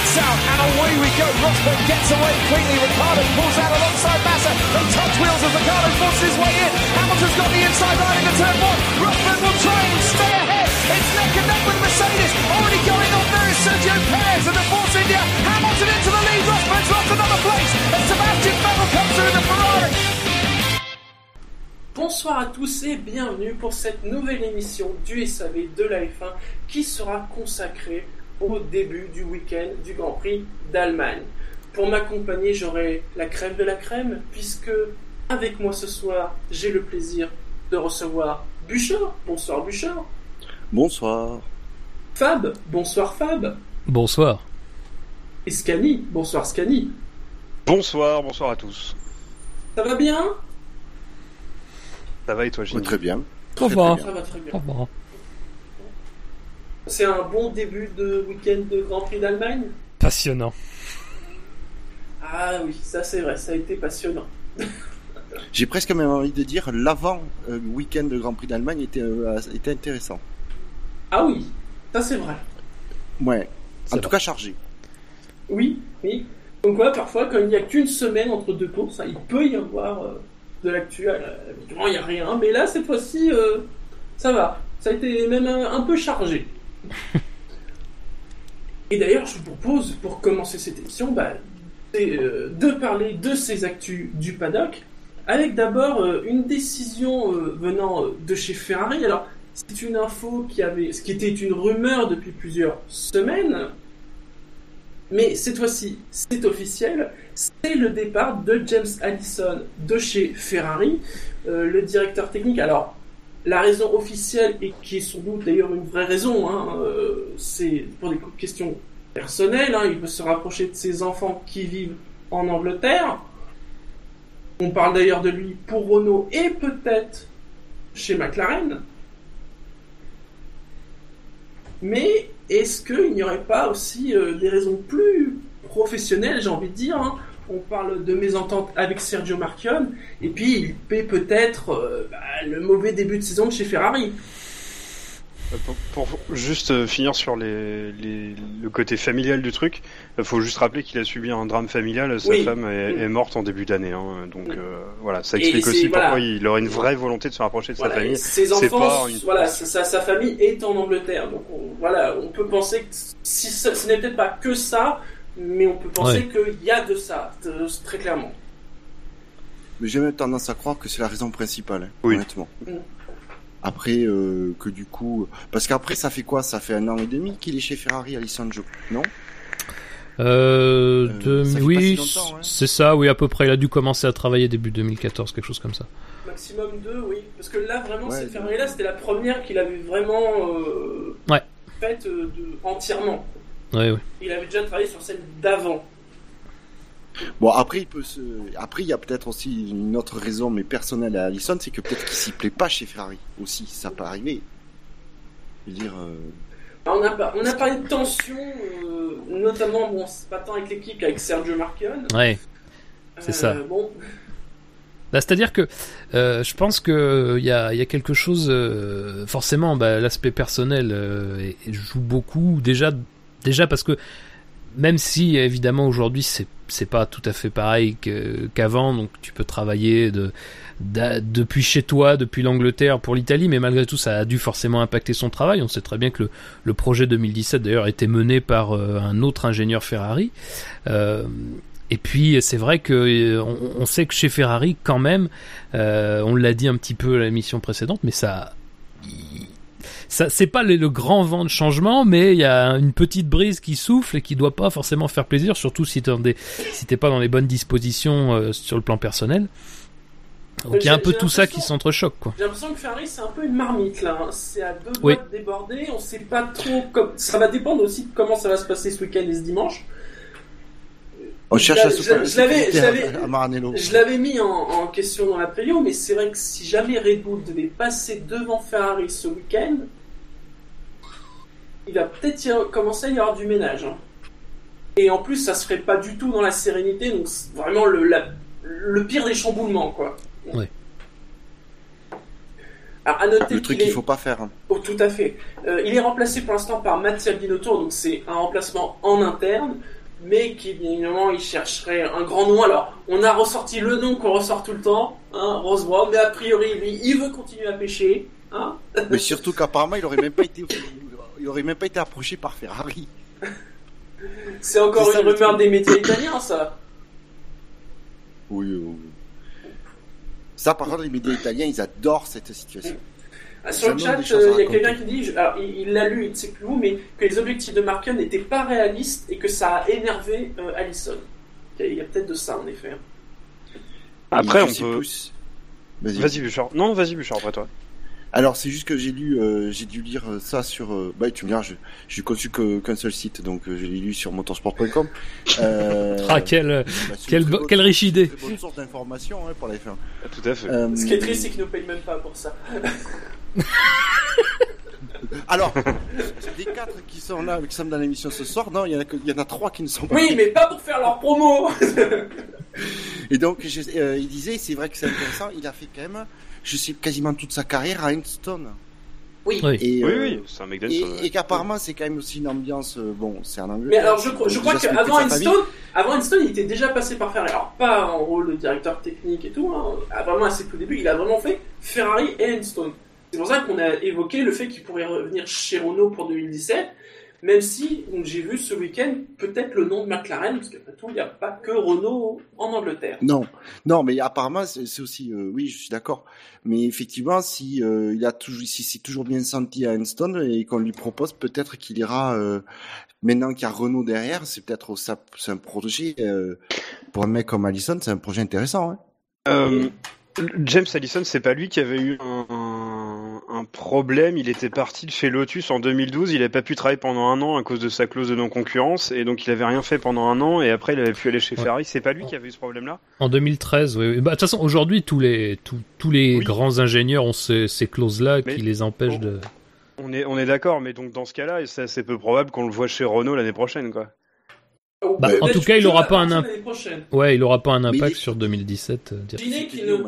lights out, and away we go. Rosberg gets away quickly. Ricardo pulls out alongside Massa. They touch wheels as Ricardo forces his way in. Hamilton's got the inside line into turn one. Rosberg will try and stay ahead. It's neck and neck with Mercedes. Already going on there is Sergio Perez and the Force India. Hamilton into the lead. Rosberg's lost another place. And Sebastian Vettel comes through the Ferrari. Bonsoir à tous et bienvenue pour cette nouvelle émission du SAV de la F1 qui sera consacrée au début du week-end du Grand Prix d'Allemagne. Pour m'accompagner, j'aurai la crème de la crème puisque avec moi ce soir, j'ai le plaisir de recevoir Bouchard. Bonsoir Bouchard. Bonsoir. Fab. Bonsoir Fab. Bonsoir. Et Scani. Bonsoir Scani. Bonsoir, bonsoir à tous. Ça va bien? Ça va et toi, Gilles? Très bien. Ça va. Ça va très bien. Ça va. C'est un bon début de week-end de Grand Prix d'Allemagne Passionnant. Ah oui, ça c'est vrai, ça a été passionnant. J'ai presque même envie de dire l'avant euh, week-end de Grand Prix d'Allemagne était, euh, était intéressant. Ah oui, ça c'est vrai. Ouais. En tout cas chargé. Oui, oui. Donc ouais, parfois, quand il n'y a qu'une semaine entre deux courses, hein, il peut y avoir euh, de l'actu. Euh, Habituellement, il n'y a rien. Mais là, cette fois-ci, euh, ça va. Ça a été même un, un peu chargé. Et d'ailleurs, je vous propose, pour commencer cette émission, bah, euh, de parler de ces actus du paddock, avec d'abord euh, une décision euh, venant de chez Ferrari. Alors, c'est une info qui avait, ce qui était une rumeur depuis plusieurs semaines, mais cette fois-ci, c'est officiel. C'est le départ de James Allison de chez Ferrari, le directeur technique. Alors, la raison officielle, et qui est sans doute d'ailleurs une vraie raison, hein, euh, c'est pour des questions personnelles. hein, il veut se rapprocher de ses enfants qui vivent en Angleterre. On parle d'ailleurs de lui pour Renault et peut-être chez McLaren. Mais est-ce qu'il n'y aurait pas aussi euh, des raisons plus professionnelles, j'ai envie de dire hein On parle de mésentente avec Sergio Marchionne, et puis il paie peut-être euh, bah, le mauvais début de saison de chez Ferrari. Euh, Pour, pour juste euh, finir sur les, les- le côté familial du truc, il faut juste rappeler qu'il a subi un drame familial. Sa Oui. femme est, Mm. est morte en début d'année. hein. donc Mm. euh, voilà, ça explique aussi voilà. pourquoi il aurait une vraie volonté de se rapprocher de Voilà, sa famille. ses enfants, pas une- voilà, sa, sa- sa famille est en Angleterre, donc on, voilà, on peut penser que si ce, ce n'est peut-être pas que ça, mais on peut penser qu'il y a de ça, de- très clairement. Mais j'ai même tendance à croire que c'est la raison principale, hein, Oui. honnêtement. Mm. Après, euh, que du coup... Parce qu'après, ça fait quoi? Ça fait un an et demi qu'il est chez Ferrari, Joe, non? Euh, Euh, de- ça oui, si hein. c'est ça, oui, à peu près. Il a dû commencer à travailler début 2014, quelque chose comme ça. Maximum deux, oui. Parce que là, vraiment, Ouais, cette Ferrari-là, c'était la première qu'il avait vraiment euh, Ouais. faite euh, entièrement. Oui, oui. Il avait déjà travaillé sur celle d'avant. Bon, après, il peut se... Après, il y a peut-être aussi une autre raison, mais personnelle à Alison, c'est que peut-être qu'il s'y plaît pas chez Ferrari, aussi. Ça peut arriver. Je veux dire... euh, on, a, pas- on a parlé de tension, euh, notamment, bon, c'est pas tant avec l'équipe qu'avec Sergio Marchionne. Ouais. C'est ça. Bon, Bah, C'est-à-dire que euh, je pense que il y a, il y a quelque chose, euh, forcément, bah, l'aspect personnel euh, et- et joue beaucoup. Déjà, déjà parce que même si évidemment aujourd'hui c'est c'est pas tout à fait pareil qu'avant, donc tu peux travailler de, d'a- depuis chez toi, depuis l'Angleterre pour l'Italie, mais malgré tout ça a dû forcément impacter son travail. On sait très bien que le, le projet 2017 d'ailleurs était mené par euh, un autre ingénieur Ferrari. Euh, et puis c'est vrai que euh, on, on sait que chez Ferrari quand même, euh, on l'a dit un petit peu à l'émission précédente, mais ça, ça c'est pas le, le grand vent de changement, mais il y a une petite brise qui souffle et qui doit pas forcément faire plaisir, surtout si t'es dans des, si t'es pas dans les bonnes dispositions euh, sur le plan personnel. Donc il y a un peu tout ça qui s'entrechoque quoi. j'ai l'impression que Ferrari, c'est un peu une marmite, là. hein. C'est à deux Oui. de déborder. On sait pas trop... Comme... Ça va dépendre aussi de comment ça va se passer ce week-end et ce dimanche. On cherche la je- l'avais- je l'avais- à Maranello. Je l'avais mis en, en question dans la preview, mais c'est vrai que si jamais Red Bull devait passer devant Ferrari ce week-end, il va peut-être commencer à y avoir du ménage. hein. Et en plus, ça se ferait pas du tout dans la sérénité, donc c'est vraiment le, la- le pire des chamboulements, quoi. Ouais. Alors, à noter Le truc qu'il est- faut pas faire. hein. Oh, tout à fait. Euh, il est remplacé pour l'instant par Mathieu Binotto, donc c'est un remplacement en interne, mais qui bien évidemment il chercherait un grand nom. Alors, on a ressorti le nom qu'on ressort tout le temps, hein, Rose Brown, mais a priori lui, il veut continuer à pêcher. Hein Mais surtout qu'apparemment, il aurait même pas été, il aurait même pas été approché par Ferrari. c'est encore une rumeur des médias italiens, ça. Oui, oui, oui. Ça, par contre, les médias italiens, ils adorent cette situation. Ah, Sur le chat, euh, il y a quelqu'un qui dit, alors il l'a lu, il ne sait plus où, mais que les objectifs de Marken n'étaient pas réalistes et que ça a énervé euh, Allison. Il y a, peut-être de ça en effet. Après, Et on peut. plus. Vas-y. Vas-y, Bouchard. Non, vas-y, Bouchard, après toi. Alors, c'est juste que j'ai lu, euh, j'ai dû lire euh, ça sur. euh, bah, tu me diras, je, je suis conçu que- qu'un seul site, donc euh, je l'ai lu sur motorsport.com. Euh, Ah, quelle, bah, c'est quelle une bonne quelle source- riche idée. Très bonne source d'information hein, pour la F1. Ah, Tout à fait. Euh, Ce qui est triste, c'est qu'ils ne payent même pas pour ça. Alors, des quatre qui sont là, qui sont dans l'émission ce soir, non, il y en a que, il y en a trois qui ne sont pas. Oui, mais pas pour faire leur promo Et donc, je- euh, il disait, c'est vrai que c'est intéressant, il a fait quand même, je sais, quasiment toute sa carrière à Einstone. Oui. Oui. Et, Oui, euh, oui, c'est un mec Et, d'Enstone. et qu'apparemment, c'est quand même aussi une ambiance, euh, bon, c'est en anglais. Mais alors, je, crois- je crois qu'avant. Einstein, avant Einstein, il était déjà passé par Ferrari. Alors, pas en rôle de directeur technique et tout, hein. Ah, vraiment à ses tout débuts, il a vraiment fait Ferrari et Einstein. C'est pour ça qu'on a évoqué le fait qu'il pourrait revenir chez Renault pour 2017, même si, j'ai vu ce week-end, peut-être le nom de McLaren, parce qu'après tout, il n'y a pas que Renault en Angleterre. Non, non, mais apparemment c'est aussi, euh, oui, je suis d'accord. Mais effectivement, si euh, il a toujours, si c'est toujours bien senti à Einstone et qu'on lui propose, peut-être qu'il ira. euh, maintenant qu'il y a Renault derrière, c'est peut-être ça, c'est un projet euh, pour un mec comme Allison, c'est un projet intéressant. Hein. Euh, James Allison, c'est pas lui qui avait eu un, un- un problème. Il était parti de chez Lotus en 2012. Il avait pas pu travailler pendant un an à cause de sa clause de non-concurrence. Et donc, il avait rien fait pendant un an. Et après, il avait pu aller chez Ouais. Ferrari. C'est pas lui qui avait eu ce problème-là? En 2013, oui. Bah, de toute façon, aujourd'hui, tous les, tous, tous les Oui. grands ingénieurs ont ces, ces clauses-là qui les empêchent de. On est, on est d'accord. Mais donc, dans ce cas-là, c'est assez peu probable qu'on le voit chez Renault l'année prochaine, quoi. Ou Bah, en tout cas, il que aura à pas un imp-. Ouais, il aura pas un impact il- sur 2017. euh, ne-.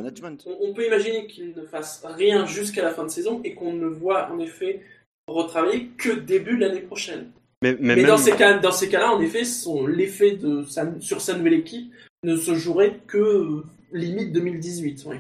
On, peut imaginer qu'il ne fasse rien jusqu'à la fin de saison et qu'on ne voit en effet retravailler que début de l'année prochaine. Mais, mais, Mais, même, dans ces cas, dans ces cas-là, en effet, son l'effet de sa, sur sa nouvelle équipe ne se jouerait que euh, limite 2018. Oui.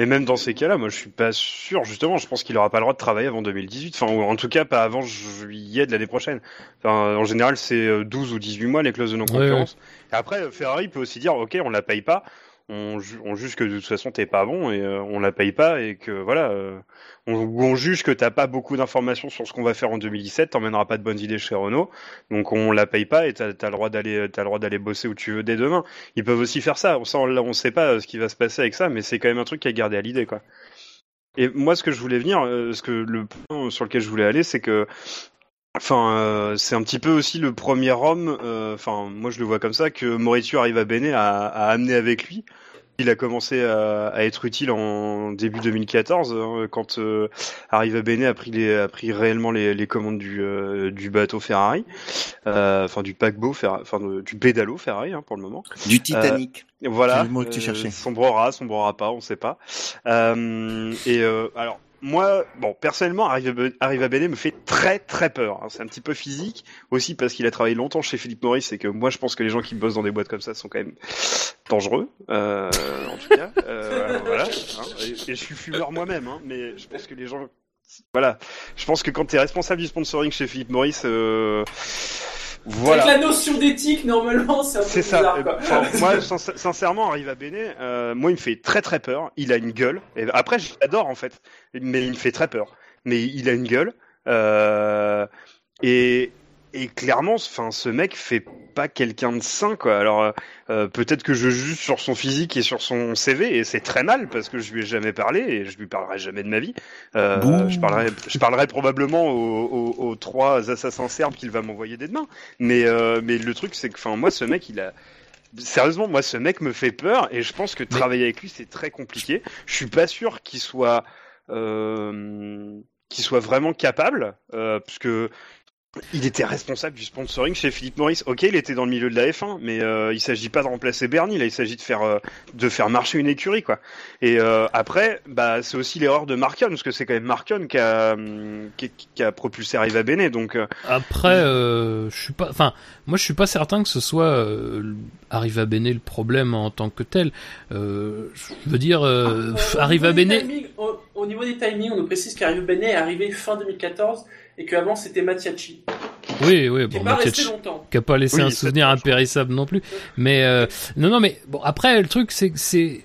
Et même dans ces cas-là, moi, je suis pas sûr. Justement, je pense qu'il aura pas le droit de travailler avant 2018. Enfin, ou en tout cas, pas avant juillet de l'année prochaine. Enfin, en général, c'est euh, 12 ou 18 mois les clauses de non-concurrence. Et après, euh, Ferrari peut aussi dire, ok, on la paye pas. On, ju- on juge que de toute façon t'es pas bon et euh, on la paye pas et que voilà, euh, on, juge que t'as pas beaucoup d'informations sur ce qu'on va faire en 2017, t'emmèneras pas de bonnes idées chez Renault, donc on la paye pas et t'as as le droit d'aller bosser où tu veux dès demain. Ils peuvent aussi faire ça. On, sait pas euh, ce qui va se passer avec ça, mais c'est quand même un truc à garder à l'idée quoi. Et moi, ce que je voulais venir, ce que le point sur lequel je voulais aller, c'est que Enfin, euh, c'est un petit peu aussi le premier homme, euh, enfin, moi je le vois comme ça, que Maurizio Arriva Bene a, a amené avec lui. Il a commencé à, à être utile en début 2014, hein, quand euh, Arriva Bene a pris, les, a pris réellement les, les commandes du, euh, du bateau Ferrari, euh, enfin du paquebot, Ferrari, enfin du pédalo Ferrari hein, pour le moment. Du Titanic. Voilà. C'est le mot que tu cherchais. Sombrera, sombrera pas, on sait pas. Euh, et euh, alors, moi, bon, personnellement, Arriva Bene me fait très très peur. hein. C'est un petit peu physique, aussi parce qu'il a travaillé longtemps chez Philippe Morris et que moi, je pense que les gens qui bossent dans des boîtes comme ça sont quand même dangereux, euh, en tout cas. Euh, voilà. hein. Et, et je suis fumeur moi-même, hein, mais je pense que les gens voilà, je pense que quand tu es responsable du sponsoring chez Philippe Morris, euh, voilà. Avec la notion d'éthique, normalement, c'est un peu C'est ça. bizarre. quoi. Enfin, moi, sin- sincèrement, Arriva Bene, euh, moi, il me fait très très peur. Il a une gueule. Et après, j'adore en fait, mais il me fait très peur. Mais il a une gueule. Euh, et, et clairement, enfin, ce mec fait pas quelqu'un de sain, quoi. Alors, euh, euh, peut-être que je juge sur son physique et sur son CV, et c'est très mal parce que je lui ai jamais parlé et je lui parlerai jamais de ma vie. Euh, je parlerai, je parlerai probablement aux, aux- aux trois assassins serbes qu'il va m'envoyer dès demain. Mais, euh, mais le truc, c'est que, enfin, moi, ce mec, il a. Sérieusement, moi, ce mec me fait peur et je pense que travailler avec lui, c'est très compliqué. Je suis pas sûr qu'il soit, euh, qu'il soit vraiment capable, euh, puisque il était responsable du sponsoring chez Philippe Maurice. Ok, il était dans le milieu de la F1, mais euh, il s'agit pas de remplacer Bernie. Là, il s'agit de faire euh, de faire marcher une écurie, quoi. Et euh, après, bah, c'est aussi l'erreur de Marcon, parce que c'est quand même Marcon qui a qui, qui a propulsé Arriva Bene. Donc après, je suis pas, enfin, moi, je suis pas certain que ce soit Arriva Bene le problème en tant que tel. je veux dire, ah, Arriva Bene. Au, au, niveau des timings, on nous précise qu'Arriva Bene est arrivé fin 2014 et qu'avant c'était Mattiacci. Oui, oui, bon, Mattiacci, qui a pas laissé un souvenir impérissable non plus. Mais euh, non, non, mais bon, après le truc c'est que c'est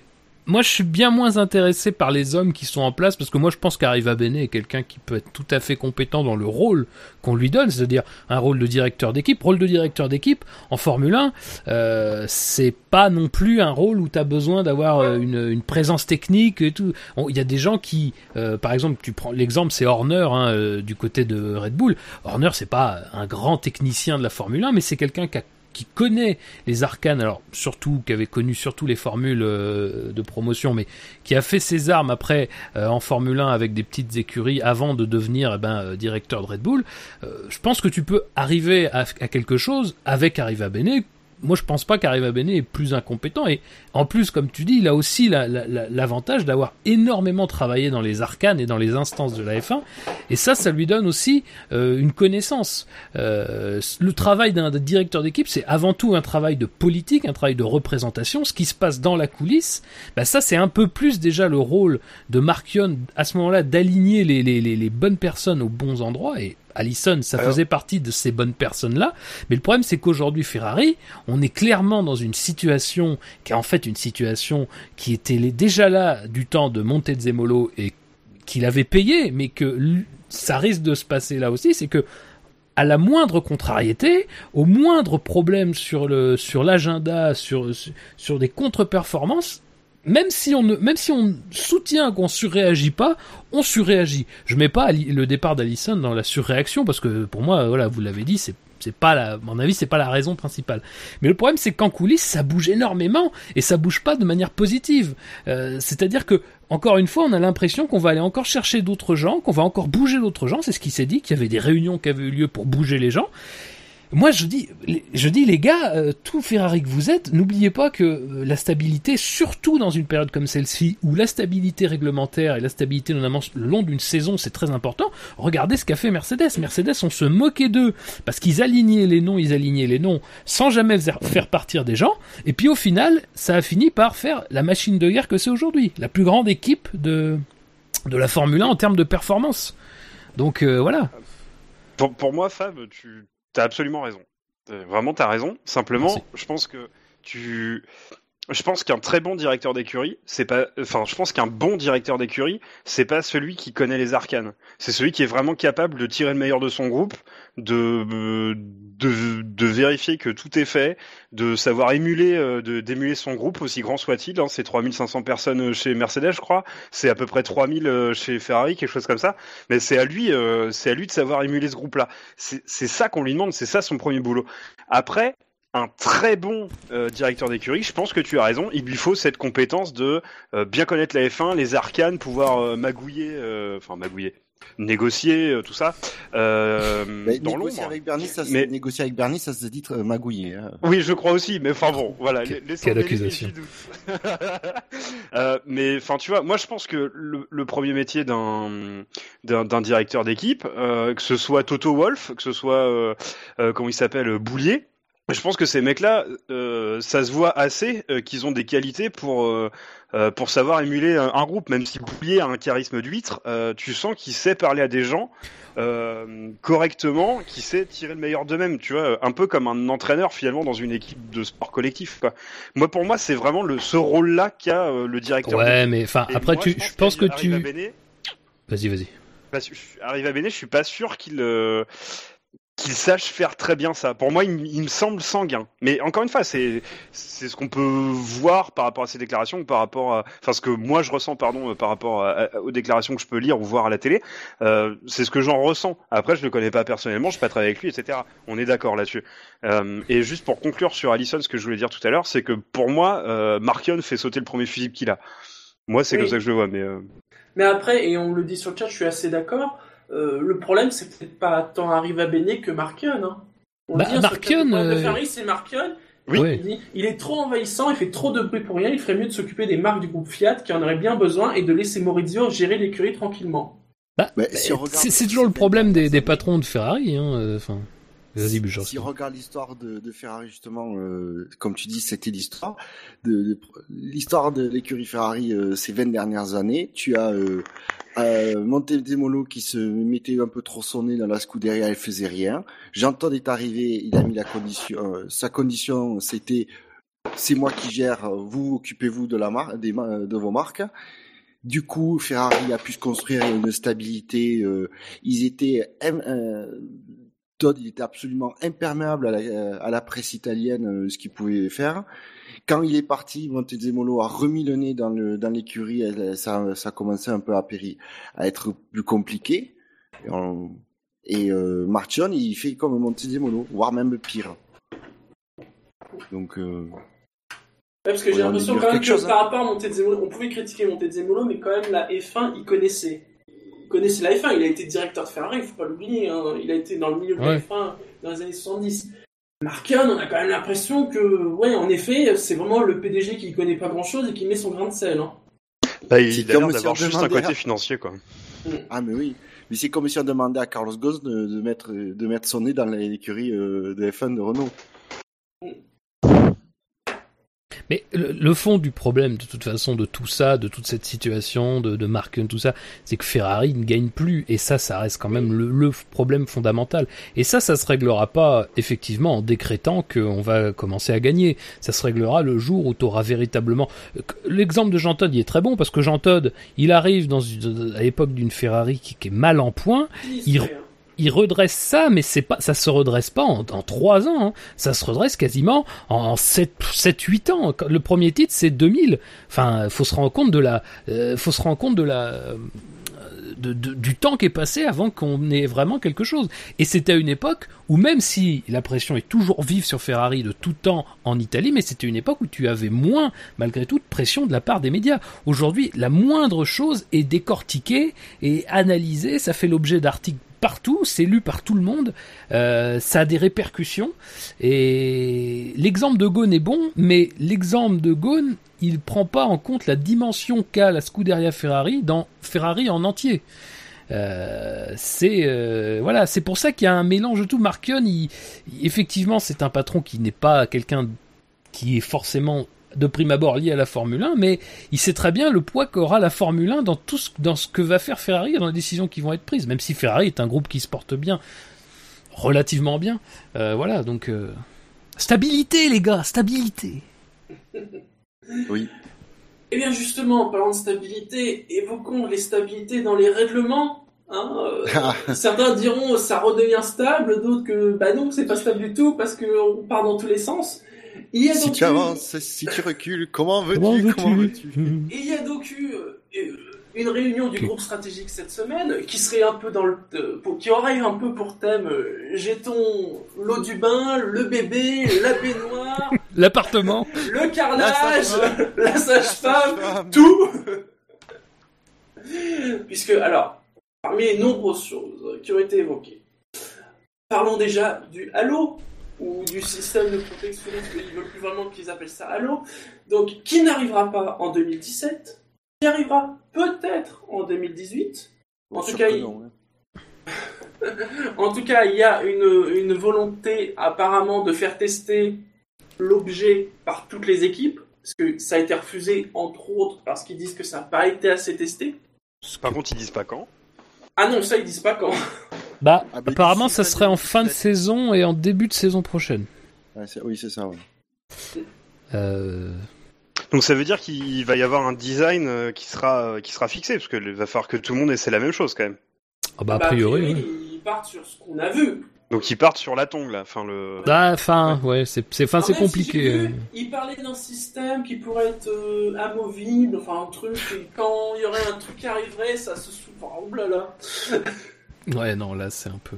moi, je suis bien moins intéressé par les hommes qui sont en place parce que moi, je pense qu'Arriva Bene est quelqu'un qui peut être tout à fait compétent dans le rôle qu'on lui donne, c'est-à-dire un rôle de directeur d'équipe. Rôle de directeur d'équipe en Formule 1, euh, c'est pas non plus un rôle où tu as besoin d'avoir euh, une, une, présence technique et tout. Il y a des gens qui, euh, par exemple, tu prends l'exemple, c'est Horner hein, euh, du côté de Red Bull. Horner, c'est pas un grand technicien de la Formule 1, mais c'est quelqu'un qui a qui connaît les arcanes, alors surtout, qui avait connu surtout les formules euh, de promotion, mais qui a fait ses armes après euh, en Formule 1 avec des petites écuries avant de devenir eh ben, euh, directeur de Red Bull, je pense que tu peux arriver à, quelque chose avec Arriva Bene moi je pense pas qu'Arriva Bene est plus incompétent. Et en plus comme tu dis il a aussi l'avantage d'avoir énormément travaillé dans les arcanes et dans les instances de la F1 et ça ça lui donne aussi euh, une connaissance. Euh, le travail d'un directeur d'équipe c'est avant tout un travail de politique un travail de représentation. Ce qui se passe dans la coulisse bah ça c'est un peu plus déjà le rôle de Markion à ce moment là d'aligner les, les, les, les bonnes personnes aux bons endroits. Et Allison, ça faisait partie de ces bonnes personnes-là. Mais le problème, c'est qu'aujourd'hui, Ferrari, on est clairement dans une situation qui est en fait une situation qui était déjà là du temps de Montezemolo et qu'il avait payé, mais que ça risque de se passer là aussi, c'est que à la moindre contrariété, au moindre problème sur le sur l'agenda, sur sur des contre-performances, même si on ne, même si on soutient qu'on surréagit pas, on surréagit. Je mets pas le départ d'Alison dans la surréaction parce que pour moi, voilà, vous l'avez dit, c'est c'est pas la, mon avis, c'est pas la raison principale. Mais le problème, c'est qu'en coulisses, ça bouge énormément et ça bouge pas de manière positive. Euh, C'est-à-dire que, encore une fois, on a l'impression qu'on va aller encore chercher d'autres gens, qu'on va encore bouger d'autres gens. C'est ce qui s'est dit, qu'il y avait des réunions qui avaient eu lieu pour bouger les gens. Moi, je dis, je dis, les gars, euh, tout Ferrari que vous êtes, n'oubliez pas que euh, la stabilité, surtout dans une période comme celle-ci, où la stabilité réglementaire et la stabilité notamment le long d'une saison, c'est très important. Regardez ce qu'a fait Mercedes. Mercedes, on se moquait d'eux parce qu'ils alignaient les noms, ils alignaient les noms sans jamais faire partir des gens. Et puis au final, ça a fini par faire la machine de guerre que c'est aujourd'hui, la plus grande équipe de de la Formule 1 en termes de performance. Donc euh, voilà. Pour, pour moi, Fab, tu T'as absolument raison. Euh, vraiment, t'as raison. Simplement, je pense que tu, je pense qu'un très bon directeur d'écurie, c'est pas, enfin, je pense qu'un bon directeur d'écurie, c'est pas celui qui connaît les arcanes. C'est celui qui est vraiment capable de tirer le meilleur de son groupe, de, de, de vérifier que tout est fait, de savoir émuler, euh, de, d'émuler son groupe aussi grand soit-il. Hein, c'est 3500 personnes chez Mercedes, je crois. C'est à peu près 3000 euh, chez Ferrari, quelque chose comme ça. Mais c'est à lui, euh, c'est à lui de savoir émuler ce groupe-là. C'est ça qu'on lui demande. C'est ça son premier boulot. Après, un très bon euh, directeur d'écurie, je pense que tu as raison. Il lui faut cette compétence de euh, bien connaître la F1, les arcanes, pouvoir euh, magouiller, enfin magouiller, négocier, tout ça. dans négocier avec Bernie, ça mais... négocier avec Bernie, ça se dit magouiller. Hein. Oui, je crois aussi, mais enfin bon, voilà. Quelle accusation. mais enfin, tu vois, moi je pense que le, le premier métier d'un d'un directeur d'équipe, que ce soit Toto Wolf, que ce soit comment il s'appelle Boulier je pense que ces mecs-là, euh, ça se voit assez euh, qu'ils ont des qualités pour euh, euh pour savoir émuler un, groupe. Même si Boulier a un charisme d'huître, euh, tu sens qu'il sait parler à des gens correctement, qu'il sait tirer le meilleur d'eux-mêmes. Tu vois, un peu comme un entraîneur finalement dans une équipe de sport collectif. Quoi. Moi, pour moi, c'est vraiment le ce rôle-là qu'a le directeur. Ouais, mais enfin après, tu, je pense que tu. Vas-y, vas-y. Arrive à Béné, je suis pas sûr qu'il qu'il sache faire très bien ça. Pour moi, il, me semble sanguin. Mais encore une fois, c'est c'est ce qu'on peut voir par rapport à ces déclarations, par rapport à, enfin ce que moi je ressens, pardon, euh, par rapport aux déclarations que je peux lire ou voir à la télé. Euh, c'est ce que j'en ressens. Après, je le connais pas personnellement, je pas travaillé avec lui, etc. On est d'accord là-dessus. Euh, et juste pour conclure sur Allison, ce que je voulais dire tout à l'heure, c'est que pour moi, euh, Markion fait sauter le premier fusible qu'il a. Moi, c'est comme ça que je le vois, mais. Mais après, et on le dit sur le chat, je suis assez d'accord Euh, le problème, c'est peut-être pas tant Arriva Bene que Markion. Hein. On Bah, dit, hein, Markion, sur le problème de euh, Ferrari, c'est Markion. Oui. Ouais. Il, dit, il est trop envahissant, il fait trop de bruit pour rien, il ferait mieux de s'occuper des marques du groupe Fiat qui en auraient bien besoin et de laisser Maurizio gérer l'écurie tranquillement. Bah, si c'est toujours le problème des, des patrons de Ferrari. Hein, euh, Enfin, vas-y, Bouchard. Si on regarde l'histoire de, de Ferrari justement, euh, comme tu dis, c'était l'histoire de, de- l'histoire de l'écurie Ferrari euh, ces 20 dernières années. Tu as euh, euh, Montezemolo qui se mettait un peu trop son nez dans la Scuderia, elle faisait rien. Jean-Todt est arrivé, il a mis la condition, euh, sa condition c'était c'est moi qui gère, vous occupez-vous de la de vos marques. Du coup, Ferrari a pu se construire une stabilité. euh, ils étaient euh, Todd, il était absolument imperméable à la, à la presse italienne, euh, ce qu'il pouvait faire. Quand il est parti, Montezemolo a remis le nez dans l'écurie. Ça, ça a commencé un peu à périr, à être plus compliqué. Et, on- et euh, Marchion, il fait comme Montezemolo, voire même pire. Donc, euh, Ouais, parce que j'ai l'impression quand même que chose, hein. par rapport à Montezemolo, on pouvait critiquer Montezemolo, mais quand même la F1, il connaissait. Il connaissait la F1, il a été directeur de Ferrari, il faut pas l'oublier, hein. il a été dans le milieu de la Ouais. F1 dans les années 70. Markion, on a quand même l'impression que, ouais, en effet, c'est vraiment le PDG qui connaît pas grand chose et qui met son grain de sel. Hein. Bah, C'est il a l'air d'avoir juste un côté financier, quoi. ah mais oui. Mais c'est comme si on demandait à Carlos Ghosn de, de mettre de mettre son nez dans l'écurie euh, de F1 de Renault. Mais le, le fond du problème, de toute façon, de tout ça, de toute cette situation, de, de Marken, tout ça, c'est que Ferrari ne gagne plus. Et ça, ça reste quand même le, le problème fondamental. Et ça, ça se réglera pas, effectivement, en décrétant qu'on va commencer à gagner. Ça se réglera le jour où tu auras véritablement... L'exemple de Jean Todt, il est très bon, parce que Jean Todt, il arrive dans à l'époque d'une Ferrari qui, qui est mal en point, Il-. Il redresse ça, mais c'est pas, ça se redresse pas en, 3 ans. hein. Ça se redresse quasiment en 7, 7, 8 ans. Le premier titre, c'est 2000. Enfin, faut se rendre compte de la, euh, faut se rendre compte de la, euh, du temps qui est passé avant qu'on ait vraiment quelque chose. Et c'était à une époque où même si la pression est toujours vive sur Ferrari de tout temps en Italie, mais c'était une époque où tu avais moins, malgré tout, de pression de la part des médias. Aujourd'hui, la moindre chose est décortiquée et analysée. Ça fait l'objet d'articles partout, c'est lu par tout le monde, euh, ça a des répercussions. Et l'exemple de Ghosn est bon, mais l'exemple de Ghosn, il prend pas en compte la dimension qu'a la Scuderia Ferrari dans Ferrari en entier. Euh, c'est euh, voilà, c'est pour ça qu'il y a un mélange de tout. Il- effectivement, c'est un patron qui n'est pas quelqu'un qui est forcément de prime abord lié à la Formule 1, mais il sait très bien le poids qu'aura la Formule 1 dans tout ce, dans ce que va faire Ferrari et dans les décisions qui vont être prises. Même si Ferrari est un groupe qui se porte bien, relativement bien. Euh, voilà, donc euh, stabilité, les gars, stabilité. Oui. Eh bien justement, en parlant de stabilité, évoquons les stabilités dans les règlements. Hein, euh, certains diront ça redevient stable, d'autres que bah non, c'est pas stable du tout parce qu'on part dans tous les sens. Il y a si donc tu eu- avances, si tu recules, comment veux-tu Comment Comment veux-tu veux-tu Et il y a donc eu euh, euh, une réunion du groupe stratégique cette semaine qui serait un peu dans le euh, pour- qui aurait un peu pour thème euh, jetons l'eau du bain, le bébé, la baignoire, L'appartement. le carrelage, sage-femme. la sage-femme, Femme. tout. Puisque alors parmi les nombreuses choses qui ont été évoquées, parlons déjà du Halo ou du système de protection, parce qu'ils veulent plus vraiment qu'ils appellent ça Halo. Donc, qui n'arrivera pas en 2017, qui arrivera peut-être en 2018. En tout Sûr cas, que il- non, hein. En tout cas, il y a une, une volonté apparemment de faire tester l'objet par toutes les équipes, parce que ça a été refusé entre autres parce qu'ils disent que ça n'a pas été assez testé. Par contre, ils disent pas quand. Ah non, ça ils disent pas quand. Bah, Ah, apparemment, ça fin serait en fin de 2017. saison et en début de saison prochaine. Ouais, c'est- oui, c'est ça. ouais. Euh, Donc ça veut dire qu'il va y avoir un design euh, qui sera euh, qui sera fixé parce que il va falloir que tout le monde essaie la même chose quand même. ah bah, a Bah, priori, oui. ils partent sur ce qu'on a vu. Donc ils partent sur la tongue là, enfin le. Ah, enfin, ouais, c'est, Alors, c'est si compliqué. j'ai vu, euh. il parlait d'un système qui pourrait être euh, amovible, enfin un truc, et quand il y aurait un truc qui arriverait, ça se sou... Enfin, oulala. Ouais, non, là, c'est un peu.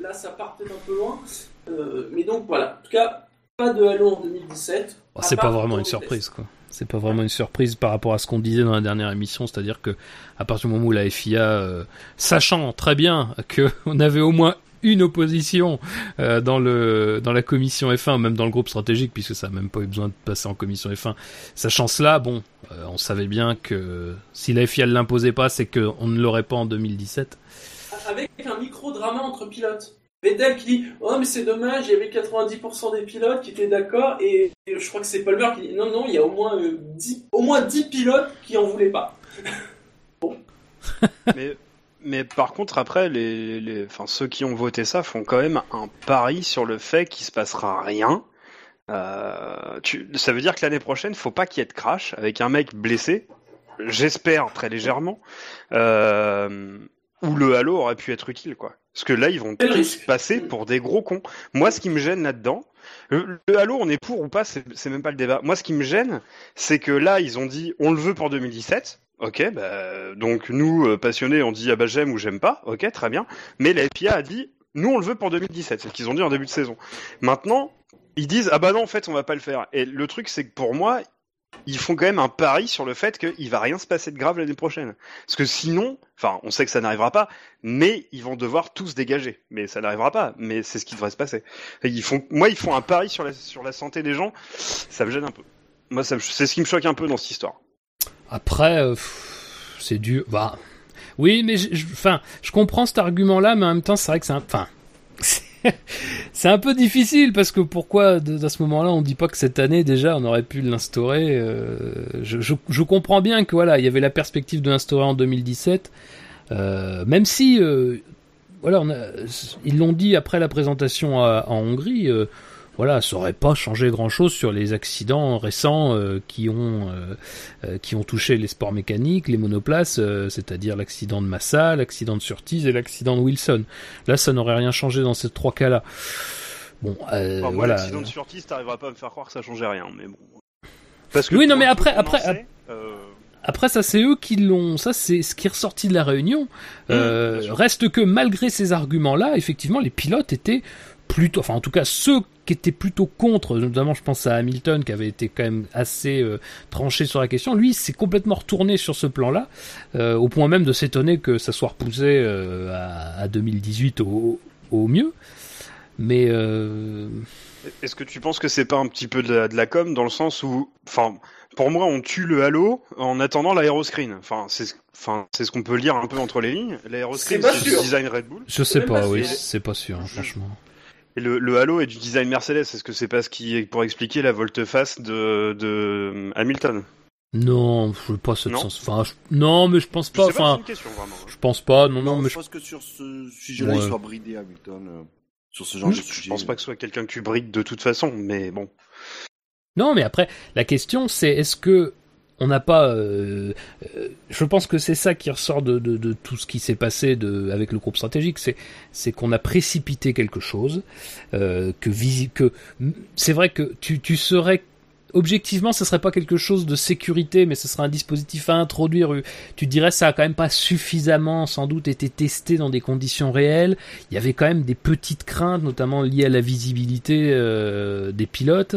Là, ça part peut-être un peu loin. Euh, mais donc voilà, en tout cas, pas de Halo en 2017. Bon, à c'est pas vraiment une surprise, quoi. c'est pas vraiment une surprise par rapport à ce qu'on disait dans la dernière émission, c'est-à-dire que à partir du moment où la FIA, euh, sachant très bien que on avait au moins une opposition euh, dans le dans la commission F1, même dans le groupe stratégique, puisque ça n'a même pas eu besoin de passer en commission F1. Sachant cela, bon, euh, on savait bien que si la FIA ne l'imposait pas, c'est qu'on ne l'aurait pas en 2017. Avec un micro-drama entre pilotes. Vettel qui dit Oh, mais c'est dommage, il y avait 90% des pilotes qui étaient d'accord, et, je crois que c'est Paul Burr qui dit Non, non, il y a au moins, 10, euh, au moins 10 pilotes qui en voulaient pas. mais, mais par contre, après, les, les, enfin, ceux qui ont voté ça font quand même un pari sur le fait qu'il se passera rien. Euh, ça veut dire que l'année prochaine, faut pas qu'il y ait de crash avec un mec blessé. J'espère très légèrement. Euh, où le halo aurait pu être utile, quoi. Parce que là, ils vont tous passer pour des gros cons. Moi, ce qui me gêne là-dedans, le, halo, on est pour ou pas, c'est même pas le débat. Moi, ce qui me gêne, c'est que là, ils ont dit, on le veut pour 2017. Ok, bah, donc nous, euh, passionnés, on dit, ah bah j'aime ou j'aime pas. Ok, très bien. Mais la FIA a dit, nous, on le veut pour 2017. C'est ce qu'ils ont dit en début de saison. Maintenant, ils disent, ah bah non, en fait, on va pas le faire. Et le truc, c'est que pour moi, ils font quand même un pari sur le fait qu'il va rien se passer de grave l'année prochaine. Parce que sinon, enfin, on sait que ça n'arrivera pas, mais ils vont devoir tous dégager. Mais ça n'arrivera pas. Mais c'est ce qui devrait se passer. ils font, moi, ils font un pari sur la, sur la santé des gens. Ça me gêne un peu. Moi, c'est ce qui me choque un peu dans cette histoire. Après, euh, c'est dur. Bah, oui, mais enfin, je, comprends cet argument-là, mais en même temps, c'est vrai que c'est un, enfin, c'est un peu difficile parce que pourquoi à ce moment-là on dit pas que cette année déjà on aurait pu l'instaurer euh, je, je, comprends bien que voilà il y avait la perspective de l'instaurer en 2017 euh, même si euh, voilà on a, ils l'ont dit après la présentation en Hongrie voilà, ça aurait pas changé grand-chose sur les accidents récents euh, qui ont euh, euh, qui ont touché les sports mécaniques, les monoplaces, c'est-à-dire l'accident de Massa, l'accident de Surtees et l'accident de Wilson. Là, ça n'aurait rien changé dans ces trois cas-là. Bon, voilà. L'accident de Surtees, t'arriveras pas à me faire croire que ça changeait rien, mais bon. Parce que oui, non, mais après, après. Après, ça c'est eux qui l'ont. Ça c'est ce qui est ressorti de la réunion. Mmh, reste que malgré ces arguments-là, effectivement, les pilotes étaient plutôt, enfin en tout cas ceux qui étaient plutôt contre, notamment je pense à Hamilton qui avait été quand même assez euh, tranché sur la question, lui s'est complètement retourné sur ce plan-là, euh, au point même de s'étonner que ça soit repoussé euh, à, 2018 au, au, mieux. Mais est-ce que tu penses que c'est pas un petit peu de la, de la com dans le sens où, enfin, pour moi, on tue le Halo en attendant l'aéroscreen. Enfin, c'est enfin, c'est ce qu'on peut lire un peu entre les lignes. L'aéroscreen, c'est du design Red Bull. Je sais pas, oui, c'est pas sûr, hein, franchement. Et le, le, Halo est du design Mercedes. Est-ce que c'est pas ce qui est pour expliquer la volte-face de, de Hamilton? Non, je veux pas ce sens. Enfin, non, mais je pense pas. Je enfin, je pense pas. Non, non, mais je pense que sur ce sujet-là, il soit bridé Hamilton. Euh, sur ce genre de sujet. Je pense pas que ce soit quelqu'un que tu brides de toute façon, mais bon. Non, mais après, la question c'est est-ce que on n'a pas. Euh, euh, je pense que c'est ça qui ressort de, de, tout ce qui s'est passé de, avec le groupe stratégique, c'est c'est qu'on a précipité quelque chose, euh, que, que c'est vrai que tu, tu serais objectivement, ce serait pas quelque chose de sécurité, mais ce serait un dispositif à introduire. Tu dirais ça a quand même pas suffisamment, sans doute, été testé dans des conditions réelles. Il y avait quand même des petites craintes, notamment liées à la visibilité euh, des pilotes.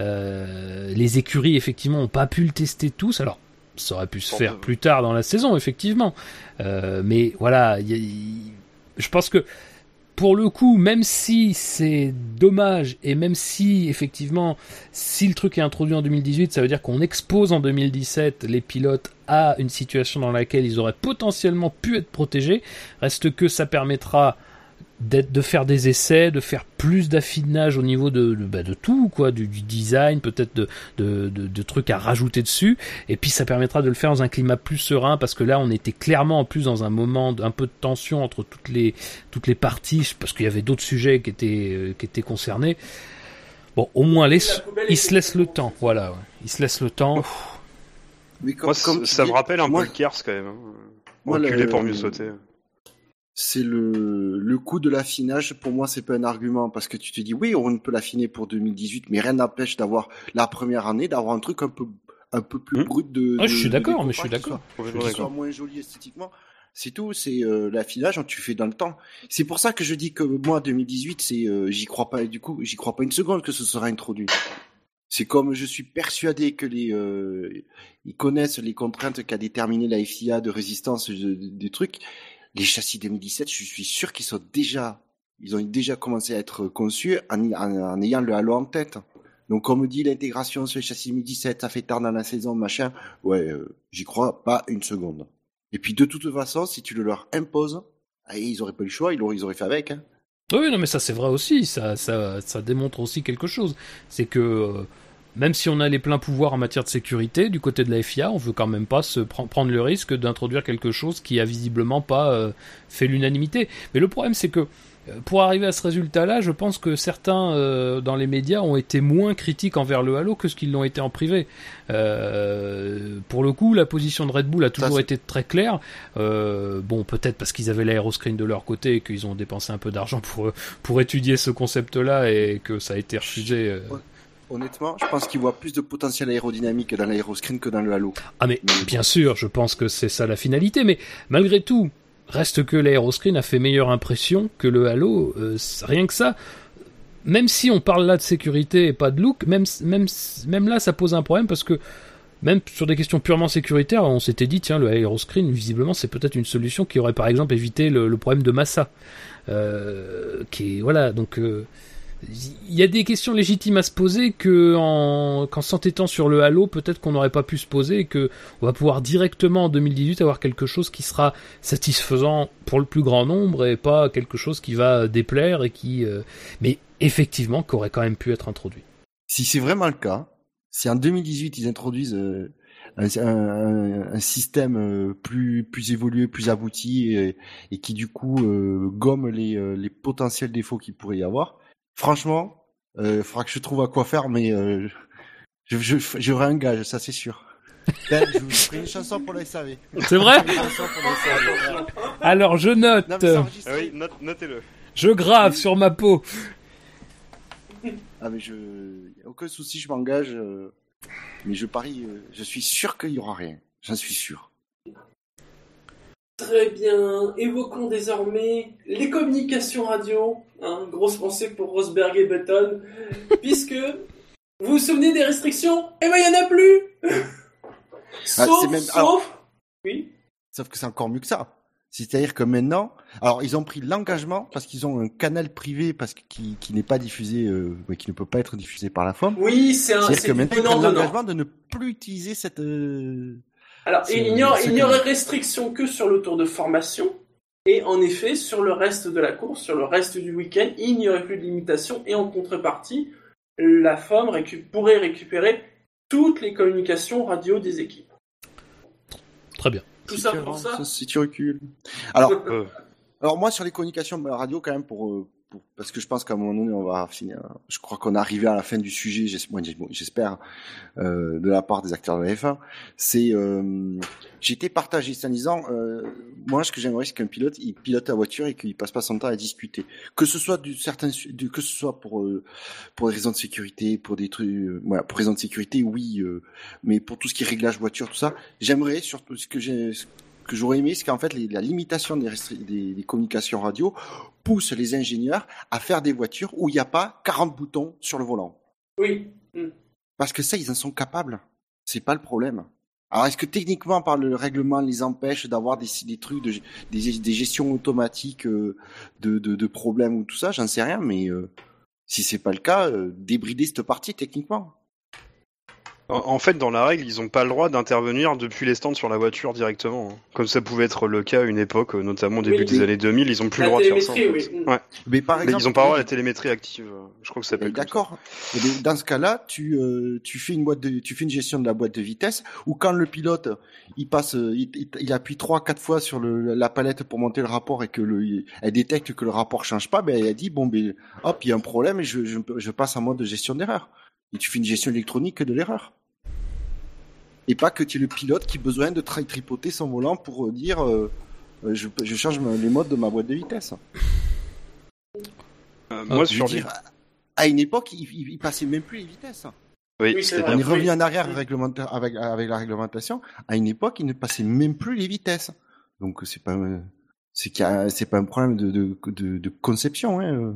Euh, les écuries, effectivement, ont pas pu le tester tous. Alors, ça aurait pu se faire plus tard dans la saison, effectivement. Euh, mais voilà, je pense que pour le coup, même si c'est dommage et même si effectivement, si le truc est introduit en 2018, ça veut dire qu'on expose en 2017 les pilotes à une situation dans laquelle ils auraient potentiellement pu être protégés, reste que ça permettra de faire des essais, de faire plus d'affinage au niveau de, de, bah, de tout, quoi, du, du design, peut-être de, de, de, trucs à rajouter dessus, et puis ça permettra de le faire dans un climat plus serein, parce que là on était clairement en plus dans un moment d'un peu de tension entre toutes les, toutes les parties, parce qu'il y avait d'autres sujets qui étaient, euh, qui étaient concernés. Bon, au moins les, ils se laissent le temps, voilà, ils se laissent le temps. Moi, ça me rappelle un peu le Kers quand même. Hein. Moi, le... pour mieux sauter c'est le, le coût de l'affinage. Pour moi, c'est pas un argument parce que tu te dis oui, on peut l'affiner pour 2018, mais rien n'empêche d'avoir la première année, d'avoir un truc un peu un peu plus hmm. brut de. Ah, je suis d'accord, mais je suis d'accord. Qui soit moins joli esthétiquement. C'est tout, c'est euh, l'affinage, tu fais dans le temps. C'est pour ça que je dis que moi 2018, c'est euh, j'y crois pas du coup, j'y crois pas une seconde que ce sera introduit. C'est comme je suis persuadé que les euh, ils connaissent les contraintes qu'a déterminé la FIA de résistance des trucs. Les châssis 2017, je suis sûr qu'ils sont déjà, ils ont déjà commencé à être conçus en, ayant le halo en tête. Donc, comme dit l'intégration sur les châssis 2017, ça fait tard dans la saison, machin. Ouais, euh, j'y crois pas une seconde. Et puis, de toute façon, si tu le leur imposes, ah, ils auraient pas eu le choix, ils auraient, ils auraient fait avec. Hein. Oui, non, mais ça c'est vrai aussi. Ça, ça, ça démontre aussi quelque chose. C'est que euh, même si on a les pleins pouvoirs en matière de sécurité, du côté de la FIA, on veut quand même pas se prendre le risque d'introduire quelque chose qui a visiblement pas euh, fait l'unanimité. Mais le problème, c'est que euh, pour arriver à ce résultat-là, je pense que certains euh, dans les médias ont été moins critiques envers le Halo que ce qu'ils l'ont été en privé. Euh, pour le coup, la position de Red Bull a toujours été très claire. Euh, bon, peut-être parce qu'ils avaient l'aéroscreen de leur côté et qu'ils ont dépensé un peu d'argent pour pour étudier ce concept-là et que ça a été refusé. Euh. Honnêtement, je pense qu'ils voient plus de potentiel aérodynamique dans l'aéroscreen que dans le Halo. Ah mais bien sûr, je pense que c'est ça la finalité. Mais malgré tout, Reste que l'aéroscreen a fait meilleure impression que le Halo, euh, rien que ça. Même si on parle là de sécurité et pas de look, même, même, même là ça pose un problème parce que même sur des questions purement sécuritaires, on s'était dit tiens le aéroscreen visiblement c'est peut-être une solution qui aurait par exemple évité le, problème de massa. Euh, qui voilà donc euh, il y a des questions légitimes à se poser que en qu'en s'entêtant sur le Halo, peut-être qu'on n'aurait pas pu se poser et que on va pouvoir directement en 2018 avoir quelque chose qui sera satisfaisant pour le plus grand nombre et pas quelque chose qui va déplaire et qui euh, mais effectivement qui aurait quand même pu être introduit. Si c'est vraiment le cas, si en 2018 ils introduisent euh, un, système euh, plus plus évolué, plus abouti et, qui du coup gomme les, les potentiels défauts qu'il pourrait y avoir, Franchement, il euh, faudra que je trouve à quoi faire, mais euh, je, je, j'aurai un gage, ça c'est sûr. Ben, je vous ferai une chanson pour la SAV. C'est vrai Alors je note. ah oui, notez-le. Je grave sur ma peau. Ah mais je, aucun souci, je m'engage. Euh, mais je parie, je suis sûr qu'il y aura rien. J'en suis sûr. Très bien. Évoquons désormais les communications radio. Hein, grosse pensée pour Rosberg et Button. puisque, vous vous souvenez des restrictions? Eh ben, il n'y en a plus ah, Sauf, sauf... oui Sauf que c'est encore mieux que ça. C'est-à-dire que maintenant, alors ils ont pris l'engagement parce qu'ils ont un canal privé parce qui, qui n'est pas diffusé, euh, qui ne peut pas être diffusé par la forme. Oui, c'est un. C'est-à-dire que maintenant ils ont l'engagement de ne plus utiliser cette euh, alors, il n'y aurait restriction que sur le tour de formation. Et en effet, sur le reste de la course, sur le reste du week-end, il n'y aurait plus de limitation. Et en contrepartie, la FOM pourrait récupérer toutes les communications radio des équipes. Très bien. Tout ça pour ça. Si tu recules. Alors, euh. alors moi sur les communications radio quand même pour parce que je pense qu'à un moment donné, on va finir. Je crois qu'on est arrivé à la fin du sujet, j'espère, euh, de la part des acteurs de la F1. C'est, euh, été partagé, c'est en disant, euh, moi, ce que j'aimerais, c'est qu'un pilote, il pilote la voiture et qu'il passe pas son temps à discuter. Que ce soit du certain, du, que ce soit pour euh, pour des raisons de sécurité, pour des trucs, euh, voilà, pour raisons de sécurité, oui, euh, mais pour tout ce qui est réglage voiture, tout ça, j'aimerais surtout ce que j'ai que j'aurais aimé, c'est qu'en fait, la limitation des, des, communications radio pousse les ingénieurs à faire des voitures où il n'y a pas 40 boutons sur le volant. Oui. Mm. Parce que ça, ils en sont capables. C'est pas le problème. Alors, est-ce que techniquement, par le règlement, les empêche d'avoir des, des trucs, de, des, des gestions automatiques euh, de, de, de, problèmes ou tout ça? J'en sais rien, mais euh, si c'est pas le cas, euh, débrider cette partie techniquement. En fait, dans la règle, ils n'ont pas le droit d'intervenir depuis les stands sur la voiture directement. Hein. Comme ça pouvait être le cas à une époque, notamment au début des années 2000, ils n'ont plus le droit de faire ça. Ouais. Mais par exemple, ils n'ont pas le droit à la télémétrie active. Je crois que ça s'appelle. D'accord. Dans ce cas-là, tu euh, tu fais une boîte de, tu fais une gestion de la boîte de vitesse ou quand le pilote il passe, il, il appuie trois quatre fois sur le, la palette pour monter le rapport et que le, elle détecte que le rapport change pas, ben elle dit bon ben hop il y a un problème et je, je, je passe en mode de gestion d'erreur. Et tu fais une gestion électronique de l'erreur et pas que tu es le pilote qui a besoin de tripoter son volant pour euh, dire euh, euh, je, je, change les modes de ma boîte de vitesse. moi, sur dire, à une époque, il, il, passait même plus les vitesses. Oui, on est revenu en arrière avec, avec la réglementation. À une époque, il ne passait même plus les vitesses. Donc c'est pas c'est c'est pas un problème de, de, de, conception. Hein.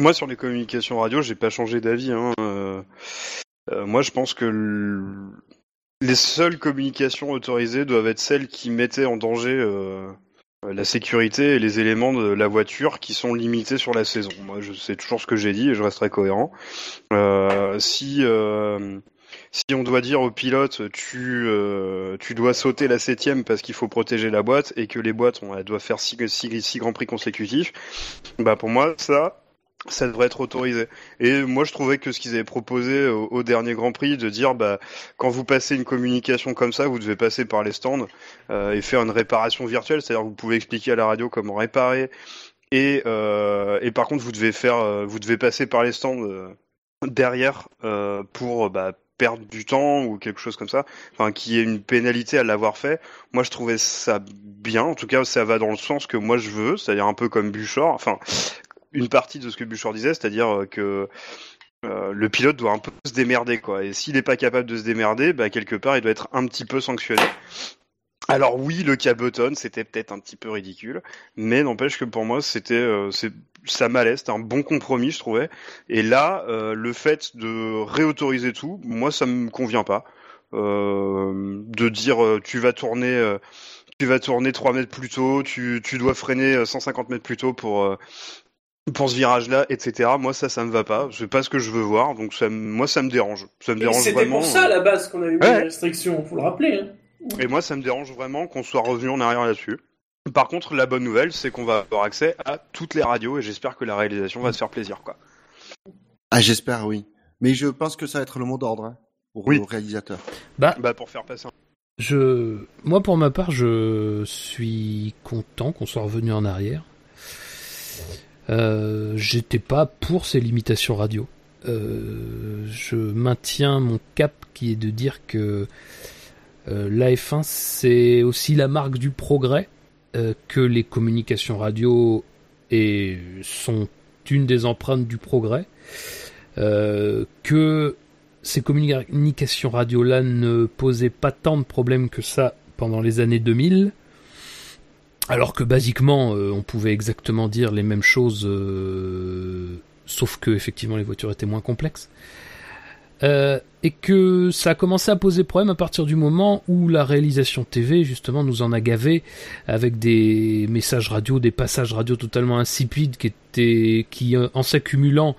Moi, sur les communications radio, j'ai pas changé d'avis. Hein. Euh, euh, moi, je pense que les seules communications autorisées doivent être celles qui mettaient en danger euh, la sécurité et les éléments de la voiture qui sont limités sur la saison. Moi, je toujours ce que j'ai dit et je resterai cohérent. si si on doit dire au pilote tu tu dois sauter la septième parce qu'il faut protéger la boîte et que les boîtes elles doivent faire six, six, six grands prix consécutifs, bah pour moi ça ça devrait être autorisé. Et moi, je trouvais que ce qu'ils avaient proposé au, dernier Grand Prix, de dire, bah, quand vous passez une communication comme ça, vous devez passer par les stands euh, et faire une réparation virtuelle, c'est-à-dire vous pouvez expliquer à la radio comment réparer. Et, euh, et par contre, vous devez faire, euh, vous devez passer par les stands derrière pour bah, perdre du temps ou quelque chose comme ça, enfin qui ait une pénalité à l'avoir fait. Moi, je trouvais ça bien. En tout cas, ça va dans le sens que moi je veux, c'est-à-dire un peu comme Buchor. Enfin, une partie de ce que Bouchard disait, c'est-à-dire euh, que euh, le pilote doit un peu se démerder, quoi. Et s'il n'est pas capable de se démerder, bah, quelque part, il doit être un petit peu sanctionné. Alors oui, le caboton, c'était peut-être un petit peu ridicule, mais n'empêche que pour moi, c'était, euh, ça m'allait, c'était un bon compromis, je trouvais. Et là, le fait de réautoriser tout, moi, ça me convient pas. de dire, tu vas tourner tu vas tourner 3 mètres plus tôt, tu, tu dois freiner 150 mètres plus tôt pour, pour ce virage-là, etc. Moi, ça, ça me va pas. C'est pas ce que je veux voir. Donc, ça, moi, ça me dérange. Ça me dérange C'était pour ça, à la base, qu'on avait mis ouais. les restrictions. Faut le rappeler. Hein. Et moi, ça me dérange vraiment qu'on soit revenu en arrière là-dessus. Par contre, la bonne nouvelle, c'est qu'on va avoir accès à toutes les radios et j'espère que la réalisation va se faire plaisir, quoi. Ah, j'espère, oui. Mais je pense que ça va être le mot d'ordre hein, pour oui. réalisateur. Bah, bah, pour faire passer. Un... Je, moi, pour ma part, je suis content qu'on soit revenu en arrière. Euh, j'étais pas pour ces limitations radio. Euh, je maintiens mon cap qui est de dire que euh, l'AF1 c'est aussi la marque du progrès, que les communications radio et sont une des empreintes du progrès, que ces communications radio là ne posaient pas tant de problèmes que ça pendant les années 2000 alors que basiquement, euh, on pouvait exactement dire les mêmes choses, euh, sauf que effectivement les voitures étaient moins complexes. Euh, et que ça a commencé à poser problème à partir du moment où la réalisation TV justement nous en a gavé avec des messages radio, des passages radio totalement insipides qui étaient, qui en s'accumulant,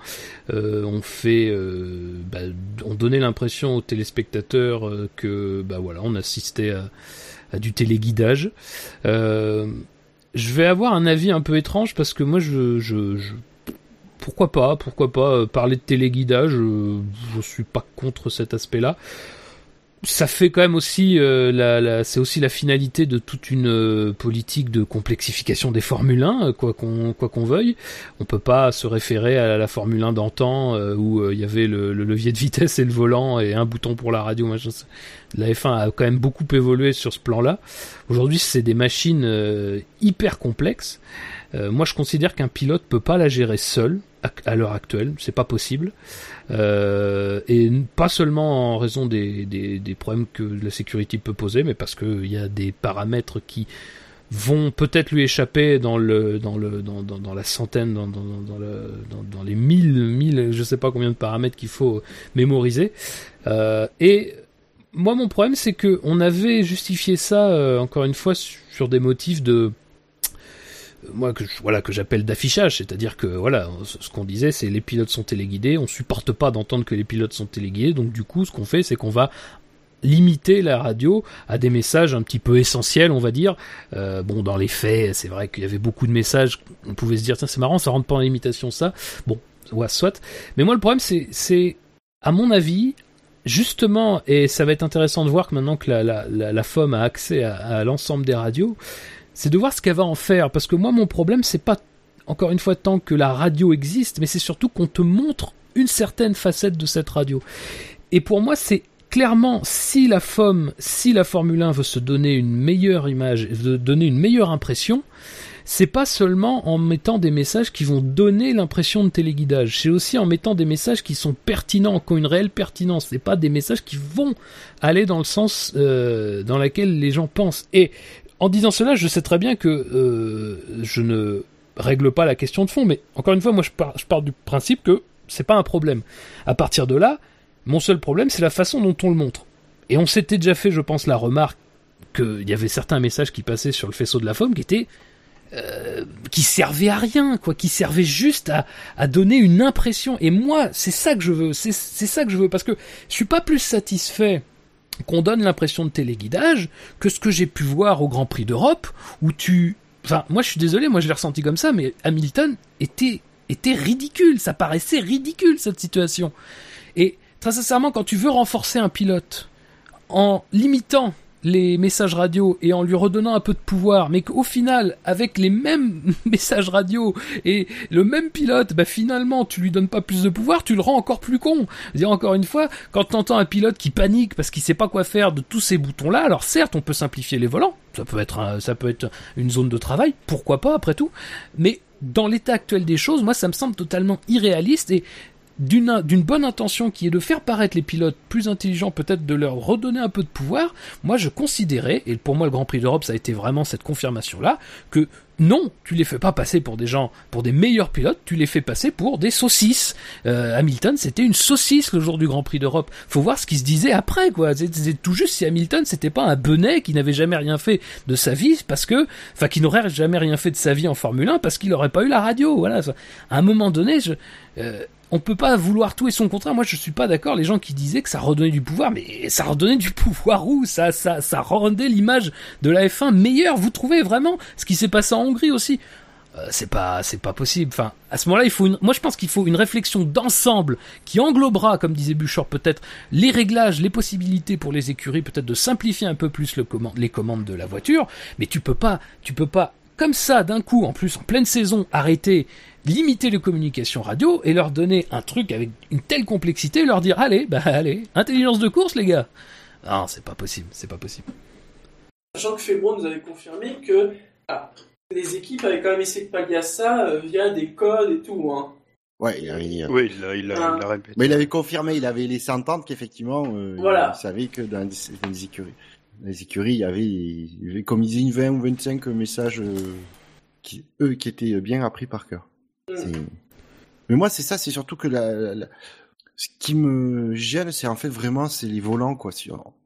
ont fait, bah, ont donné l'impression aux téléspectateurs que bah voilà, on assistait à à du téléguidage. Euh, je vais avoir un avis un peu étrange parce que moi je, je, je pourquoi pas, pourquoi pas euh, parler de téléguidage, euh, je suis pas contre cet aspect-là ça fait quand même aussi euh, la, la c'est aussi la finalité de toute une euh, politique de complexification des Formule 1 euh, quoi qu'on quoi qu'on veuille. On peut pas se référer à la Formule 1 d'antan où il y avait le, le, levier de vitesse et le volant et un bouton pour la radio machin la F1 a quand même beaucoup évolué sur ce plan-là. Aujourd'hui c'est des machines hyper complexes moi je considère qu'un pilote peut pas la gérer seul à, l'heure actuelle. C'est pas possible. Euh, et pas seulement en raison des, des, problèmes que la sécurité peut poser, mais parce qu'il y a des paramètres qui vont peut-être lui échapper dans le dans le dans, dans, la centaine dans, dans, dans, le, dans, dans les mille mille je sais pas combien de paramètres qu'il faut mémoriser. Euh, et moi mon problème c'est que on avait justifié ça euh, encore une fois sur des motifs de moi que voilà que j'appelle d'affichage, c'est-à-dire que voilà, ce qu'on disait, c'est les pilotes sont téléguidés, on supporte pas d'entendre que les pilotes sont téléguidés, donc du coup, ce qu'on fait, c'est qu'on va limiter la radio à des messages un petit peu essentiels, on va dire. Euh, bon, dans les faits, c'est vrai qu'il y avait beaucoup de messages, on pouvait se dire, tiens, c'est marrant, ça rentre pas en limitation, ça. Bon, ouais, soit. Mais moi, le problème, c'est, c'est, à mon avis, justement, et ça va être intéressant de voir que maintenant que la, la, la, FOM a accès à, à l'ensemble des radios, c'est de voir ce qu'elle va en faire. Parce que moi, mon problème, c'est pas encore une fois tant que la radio existe, mais c'est surtout qu'on te montre une certaine facette de cette radio. Et pour moi, c'est clairement, si la FOM, si la Formule 1 veut se donner une meilleure image, veut donner une meilleure impression, c'est pas seulement en mettant des messages qui vont donner l'impression de téléguidage, c'est aussi en mettant des messages qui sont pertinents, qui ont une réelle pertinence. C'est pas des messages qui vont aller dans le sens euh, dans lequel les gens pensent. Et en disant cela, je sais très bien que euh, je ne règle pas la question de fond. Mais encore une fois, moi je pars, du principe que c'est pas un problème. À partir de là, mon seul problème, c'est la façon dont on le montre. Et on s'était déjà fait, je pense, la remarque qu'il y avait certains messages qui passaient sur le faisceau de la faune qui étaient euh, qui servaient à rien, quoi, qui servaient juste à donner une impression. Et moi, c'est ça que je veux, c'est ça que je veux, parce que je suis pas plus satisfait qu'on donne l'impression de téléguidage que ce que j'ai pu voir au Grand Prix d'Europe, où tu, enfin, moi je suis désolé, moi je l'ai ressenti comme ça, mais Hamilton était était ridicule, ça paraissait ridicule cette situation. Et très sincèrement, quand tu veux renforcer un pilote en limitant les messages radio et en lui redonnant un peu de pouvoir, mais qu'au final, avec les mêmes messages radio et le même pilote, bah finalement, tu lui donnes pas plus de pouvoir, tu le rends encore plus con. Dire encore une fois, quand t'entends un pilote qui panique parce qu'il sait pas quoi faire de tous ces boutons-là, alors certes, on peut simplifier les volants, ça peut être ça peut être une zone de travail, pourquoi pas après tout, mais dans l'état actuel des choses, moi ça me semble totalement irréaliste et d'une bonne intention qui est de faire paraître les pilotes plus intelligents, peut-être de leur redonner un peu de pouvoir, moi je considérais, et pour moi le Grand Prix d'Europe ça a été vraiment cette confirmation-là, que non, tu les fais pas passer pour des gens, pour des meilleurs pilotes, tu les fais passer pour des saucisses. Euh, Hamilton, c'était une saucisse le jour du Grand Prix d'Europe. Faut voir ce qui se disait après, quoi. C'est tout juste si Hamilton, c'était pas un benet qui n'avait jamais rien fait de sa vie, parce que, enfin, qui n'aurait jamais rien fait de sa vie en Formule 1, parce qu'il aurait pas eu la radio. Voilà. À un moment donné, je, euh, on peut pas vouloir tout et son contraire. Moi, je suis pas d'accord. Les gens qui disaient que ça redonnait du pouvoir, mais ça redonnait du pouvoir où? Ça, ça, ça rendait l'image de la F1 meilleure. Vous trouvez vraiment ce qui s'est passé en Hongrie aussi? Euh, C'est pas, c'est pas possible. Enfin, à ce moment-là, il faut une. Moi, je pense qu'il faut une réflexion d'ensemble qui englobera, comme disait Bouchard, peut-être les réglages, les possibilités pour les écuries, peut-être de simplifier un peu plus le les commandes de la voiture. Mais tu peux pas, tu peux pas comme ça, d'un coup, en plus, en pleine saison, arrêter limiter les communications radio et leur donner un truc avec une telle complexité, leur dire allez, bah allez, intelligence de course les gars. Non, c'est pas possible, c'est pas possible. Sachant que Febro nous avait confirmé que ah, les équipes avaient quand même essayé de pallier à ça euh, via des codes et tout. Hein. Ouais, il avait, oui, il l'a, il il répété. Mais il avait confirmé, il avait laissé entendre qu'effectivement, euh, il savait que dans les, écuries, les écuries, il y avait, il y avait comme ils disaient, 20 ou 25 messages euh, qui, eux, qui étaient bien appris par cœur. Mais moi, c'est ça, c'est surtout que la, ce qui me gêne, c'est en fait vraiment, c'est les volants, quoi.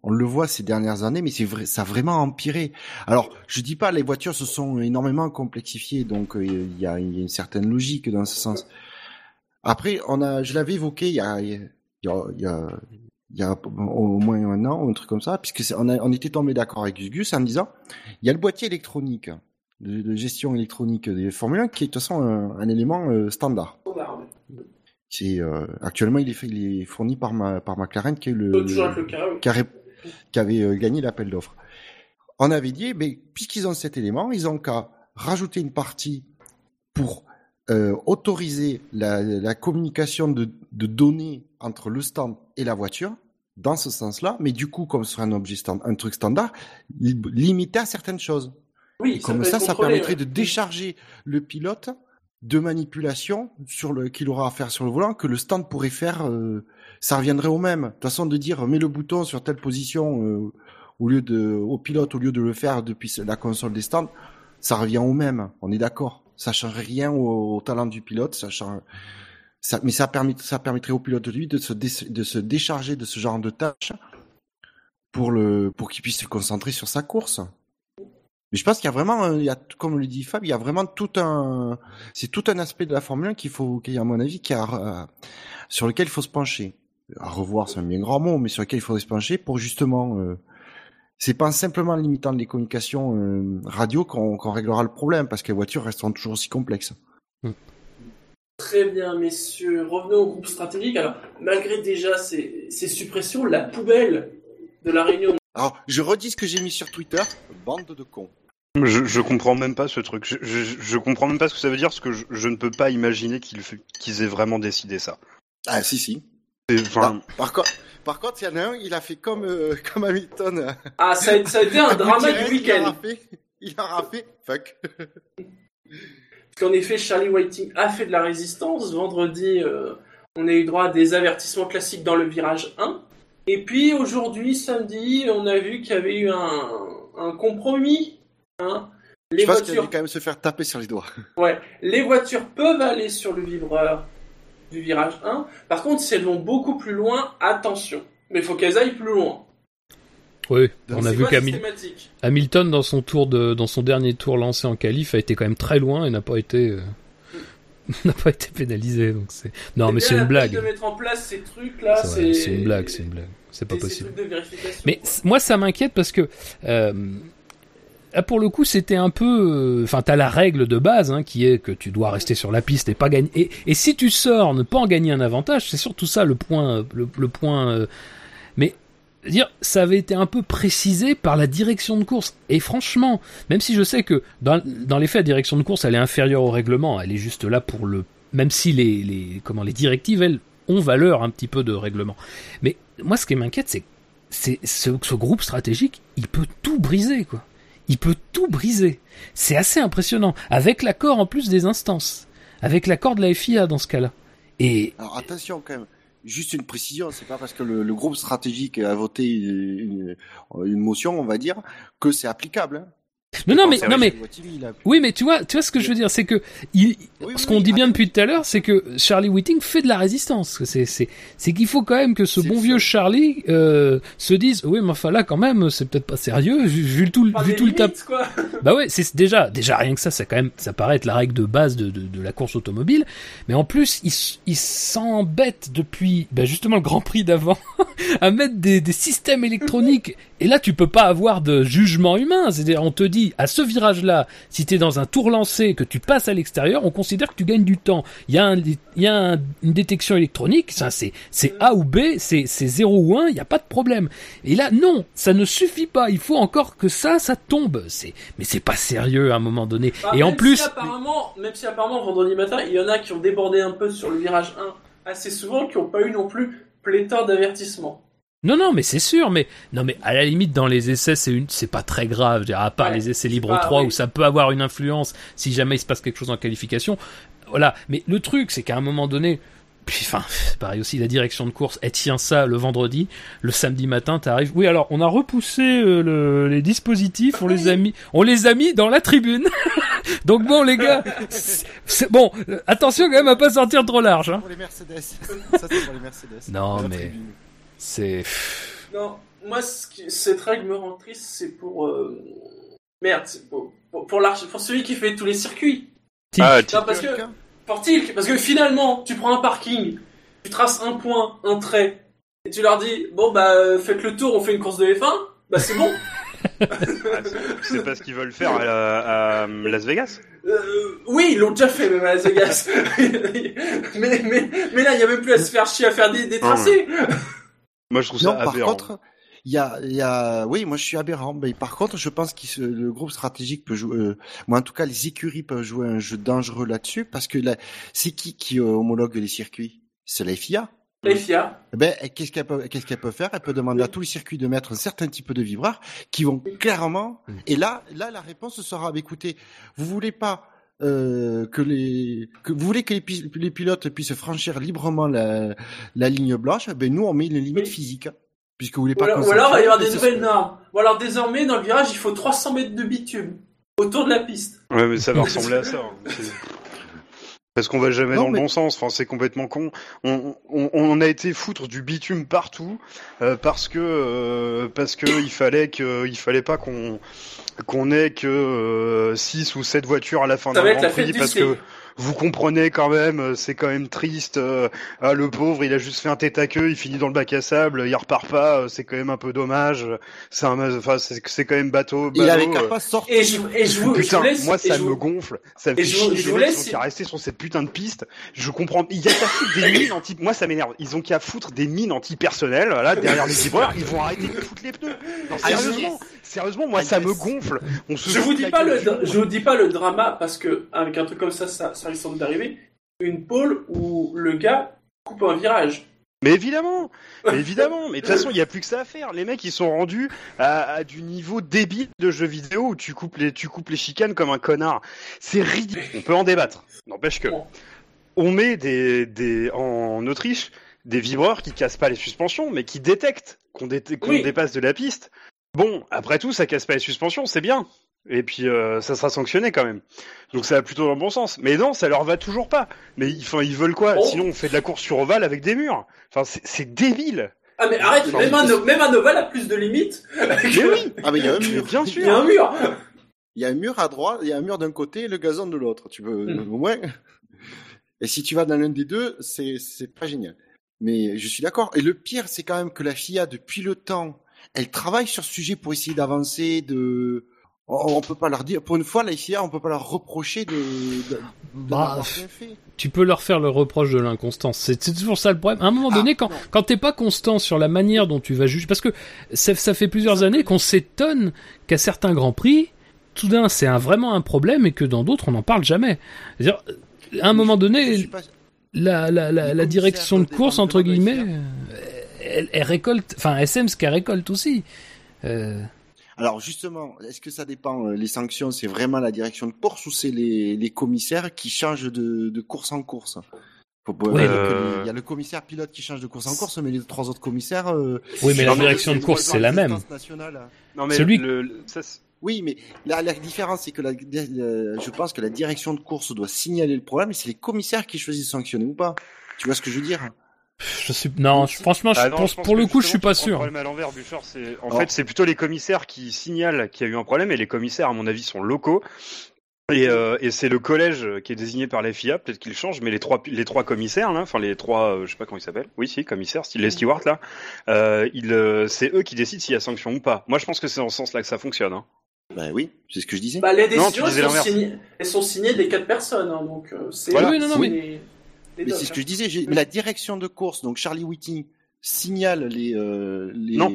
On le voit ces dernières années, mais c'est vrai, ça a vraiment empiré. Alors, je dis pas, les voitures se sont énormément complexifiées, donc euh, il y, a, une certaine logique dans ce sens. Après, on a, je l'avais évoqué il y a, il y a, il y a, au moins un an, un truc comme ça, puisque on, on était tombé d'accord avec Gus Gus en disant, il y a le boîtier électronique de, gestion électronique des Formule 1 qui est de toute façon un, élément euh, standard. C'est euh, actuellement il est, fait, il est fourni par ma, par McLaren qui est le, qui, avait euh, gagné l'appel d'offres. On avait dit, mais puisqu'ils ont cet élément, ils ont qu'à rajouter une partie pour autoriser la, la communication de, de, données entre le stand et la voiture dans ce sens-là, mais du coup, comme ce sera un objet stand, un truc standard, limité à certaines choses. Oui, Comme ça, ça permettrait de décharger le pilote de manipulation sur le qu'il aura à faire sur le volant que le stand pourrait faire. Euh, ça reviendrait au même. De toute façon, de dire mets le bouton sur telle position euh, au lieu de au pilote au lieu de le faire depuis la console des stands, ça revient au même. On est d'accord. Ça change rien au, talent du pilote. Ça mais ça, permet, ça permettrait au pilote de lui de se, décharger de ce genre de tâches pour qu'il puisse se concentrer sur sa course. Mais je pense qu'il y a vraiment, comme le dit Fab, il y a vraiment tout un, c'est tout un aspect de la Formule 1 qu'il faut, qui, à mon avis, a, sur lequel il faut se pencher. À revoir, c'est un bien grand mot, mais sur lequel il faudrait se pencher pour justement, euh, c'est pas simplement en limitant les communications euh, radio qu'on réglera le problème, parce que les voitures resteront toujours aussi complexes. Hmm. Très bien, messieurs. Revenons au groupe stratégique. Alors, malgré déjà ces, ces suppressions, la poubelle de la réunion alors, je redis ce que j'ai mis sur Twitter. Bande de cons. Je, je comprends même pas ce truc. Je, je, comprends même pas ce que ça veut dire, parce que je, ne peux pas imaginer qu'ils aient vraiment décidé ça. Ah, si, si. Enfin... par contre, par contre, il y en a un, il a fait comme, euh, comme Hamilton. Ah, ça a, ça a été un drama du week-end. Il a fait, fuck. Parce qu'en effet, Charlie Whiting a fait de la résistance. Vendredi, euh, on a eu droit à des avertissements classiques dans le virage 1. Et puis aujourd'hui, samedi, on a vu qu'il y avait eu un, compromis. Hein. je pense qu'il quand même se faire taper sur les doigts. Ouais, les voitures peuvent aller sur le vibreur du virage 1. Par contre, si elles vont beaucoup plus loin, attention. Mais il faut qu'elles aillent plus loin. Oui, on a vu qu'Hamilton dans son tour de, dans son dernier tour lancé en qualif a été quand même très loin et n'a pas été euh, n'a pas été pénalisé. Donc c'est non, mais c'est une blague. De mettre en place ces trucs là, c'est une blague, c'est une blague. C'est pas possible. Mais moi, ça m'inquiète parce que euh, Là, pour le coup, c'était un peu. Euh, enfin, t'as la règle de base hein, qui est que tu dois rester sur la piste et pas gagner. Et, si tu sors, ne pas en gagner un avantage, c'est surtout ça le point. Le, point. Euh, mais dire, ça avait été un peu précisé par la direction de course. Et franchement, même si je sais que dans, les faits, la direction de course, elle est inférieure au règlement, elle est juste là pour le. Même si les directives, elles ont valeur un petit peu de règlement. Mais moi, ce qui m'inquiète, c'est c'est ce, ce groupe stratégique, il peut tout briser, quoi il peut tout briser. C'est assez impressionnant. Avec l'accord en plus des instances. Avec l'accord de la FIA dans ce cas-là. Et... Alors attention quand même. Juste une précision, c'est pas parce que le, groupe stratégique a voté une, motion, on va dire, que c'est applicable. Hein. Non, non, mais, non, mais, oui, mais tu vois, tu vois ce que je veux dire, c'est que, il, ce qu'on dit bien depuis tout à l'heure, c'est que Charlie Whiting fait de la résistance. C'est, c'est, c'est qu'il faut quand même que ce bon vieux Charlie euh, se dise, oui, mais enfin là, quand même, c'est peut-être pas sérieux, vu, tout, vu tout le tap. Bah ouais, c'est déjà, déjà rien que ça, ça quand même, ça paraît être la règle de base de, de, de la course automobile. Mais en plus, il, il s'embête depuis, bah justement le Grand Prix d'avant, à mettre des, des systèmes électroniques. Et là, tu peux pas avoir de jugement humain. C'est-à-dire, on te dit à ce virage-là, si tu es dans un tour lancé, que tu passes à l'extérieur, on considère que tu gagnes du temps. Il y a, une détection électronique, c'est, c'est A ou B, c'est, 0 ou 1, il n'y a pas de problème. Et là, non, ça ne suffit pas. Il faut encore que ça, ça tombe. C'est, mais c'est pas sérieux à un moment donné. Bah, Et en plus. apparemment, même si apparemment, vendredi matin, il y en a qui ont débordé un peu sur le virage 1 assez souvent, qui n'ont pas eu non plus pléthore d'avertissements. Non, non, mais c'est sûr, mais non, mais à la limite dans les essais, c'est une, c'est pas très grave. à part les essais libres 3 où ça peut avoir une influence si jamais il se passe quelque chose en qualification. Voilà. Mais le truc, c'est qu'à un moment donné, puis enfin, pareil aussi, la direction de course, elle tient ça le vendredi, le samedi matin, t'arrives. Oui, alors on a repoussé euh, les dispositifs, on les a mis, on les a mis dans la tribune. Donc bon, les gars, c'est bon. attention quand même à pas sortir trop large. Hein. Pour les Mercedes, ça c'est pour les Mercedes. Non mais. C'est. Non, moi, cette règle me rend triste, c'est pour. Euh... Merde, pour, pour, pour, celui qui fait tous les circuits. Ah, parce que, pour Tilk, parce que finalement, tu prends un parking, tu traces un point, un trait, et tu leur dis, bon, bah, faites le tour, on fait une course de F1, bah, c'est bon. c'est pas ce qu'ils veulent faire à, Las Vegas euh, Oui, ils l'ont déjà fait même à Las Vegas. mais, mais, mais, là, il n'y a même plus à se faire chier à faire des, des tracés. Moi, je trouve ça par aberrant. contre, il y a, il y a, oui, moi je suis aberrant. Mais par contre, je pense que le groupe stratégique peut jouer, euh, moi en tout cas, les écuries peuvent jouer un jeu dangereux là-dessus parce que c'est qui qui homologue les circuits? C'est la FIA. La FIA. Eh ben, qu'est-ce qu'elle peut, qu'est-ce qu'elle peut faire? Elle peut demander à tous les circuits de mettre un certain type de vibreurs qui vont clairement. Et là, là, la réponse sera, bah, écoutez, vous voulez pas euh, que les que vous voulez que les, les, pilotes puissent franchir librement la, la ligne blanche, ben nous on met une limite physique. Puisque vous voulez pas ou alors, il va y avoir des nouvelles normes. Ou alors désormais dans le virage il faut 300 mètres de bitume autour de la piste. Ouais mais ça va ressembler à ça. Hein. Parce qu'on va jamais dans le bon sens. Enfin, c'est complètement con. On, on, on, a été foutre du bitume partout euh, parce que euh, parce que il fallait que il fallait pas qu'on qu'on ait que 6 euh, ou 7 voitures à la fin d'un Grand Prix parce que vous comprenez quand même, euh, c'est quand même triste. Euh, ah, le pauvre, il a juste fait un tête à queue, il finit dans le bac à sable, il repart pas. Euh, c'est quand même un peu dommage. C'est un, enfin, c'est quand même bateau. il avait qu'à pas sortir. Et je, et je vous, putain, laisse, moi ça me gonfle. Ça me fait chier je, les qui restés sur cette putain de piste. Je comprends. Il y a qu'à foutre des mines anti. Moi ça m'énerve. Ils ont qu'à foutre des mines anti-personnel là derrière les vibreurs. Ils vont arrêter de foutre les pneus. Non, ah, sérieusement. Sérieusement, moi, ça me gonfle. On se je vous dis pas le, je vous dis pas le drama parce que avec un truc comme ça, ça, ça risque d'arriver. Une pole où le gars coupe un virage. Mais évidemment, mais évidemment, mais de toute façon, il n'y a plus que ça à faire. Les mecs, ils sont rendus à, du niveau débile de jeux vidéo où tu coupes les, tu coupes les chicanes comme un connard. C'est ridicule. On peut en débattre. N'empêche que, on met des, des, en Autriche, des vibreurs qui cassent pas les suspensions, mais qui détectent qu'on dépasse de la piste. Bon, après tout, ça casse pas les suspensions, c'est bien. Et puis euh, ça sera sanctionné quand même. Donc ça va plutôt dans le bon sens. Mais non, ça leur va toujours pas. Mais enfin, ils veulent quoi? Oh. Sinon, on fait de la course sur ovale avec des murs. Enfin, c'est- c'est débile. Ah mais arrête, même un, même un Oval a plus de limites. Mais oui, Ah mais il y a un mur. bien Il y a un sûr. mur. Il y a un mur à droite, il y a un mur d'un côté et le gazon de l'autre. Tu peux Hmm. au moins. Et si tu vas dans l'un des deux, c'est c'est pas génial. Mais je suis d'accord. Et le pire, c'est quand même que la FIA depuis le temps, elle travaille sur ce sujet pour essayer d'avancer. De, on, on peut pas leur dire. Pour une fois, la FIA, on peut pas leur reprocher de. de, de Bah, fait. tu peux leur faire le reproche de l'inconstance. C'est toujours ça le problème. À un moment Ah, donné, quand, non. quand t'es pas constant sur la manière dont tu vas juger, parce que ça, ça fait plusieurs années qu'on s'étonne qu'à certains grands prix, tout d'un c'est un, vraiment un problème et que dans d'autres on n'en parle jamais. C'est-à-dire, à un moment donné, pas- la, la, la, la direction de course, entre guillemets, euh, elle, elle récolte, enfin, sème ce qu'elle récolte aussi. Euh, Alors justement, est-ce que ça dépend euh, Les sanctions, c'est vraiment la direction de course ou c'est les, les commissaires qui changent de, de course en course? Ouais. Euh. Il y a le commissaire pilote qui change de course en course, mais les trois autres commissaires. euh, oui, mais la Non, mais direction de course, c'est la même. instance nationale. Non mais Celui- le, le- ça, c'est- Oui, mais la, la différence, c'est que la, euh, je pense que la direction de course doit signaler le problème, et c'est les commissaires qui choisissent de sanctionner ou pas. Tu vois ce que je veux dire? Je suis, non, je- franchement, je Ah non, pense, je pense pour le coup, je suis pas prends le sûr. problème à l'envers, Bouchard, c'est en Alors- fait c'est plutôt les commissaires qui signalent qu'il y a eu un problème et les commissaires à mon avis sont locaux. Et, euh, et c'est le collège qui est désigné par la FIA, peut-être qu'il change, mais les trois les trois commissaires, là, enfin les trois, euh, je sais pas comment ils s'appellent, oui si commissaires, style les stewards là, euh, ils, euh, c'est eux qui décident s'il y a sanction ou pas. Moi je pense que c'est dans ce sens-là que ça fonctionne. Hein. Ben oui, c'est ce que je disais. Bah, les Non, tu décisions, disais elles, sont signées, elles sont signées des quatre personnes, hein, donc euh, c'est Voilà. Oui, non, non, mais- mais c'est ce que hein. je disais. j'ai- La direction de course, donc Charlie Whiting signale les, euh, les. Non.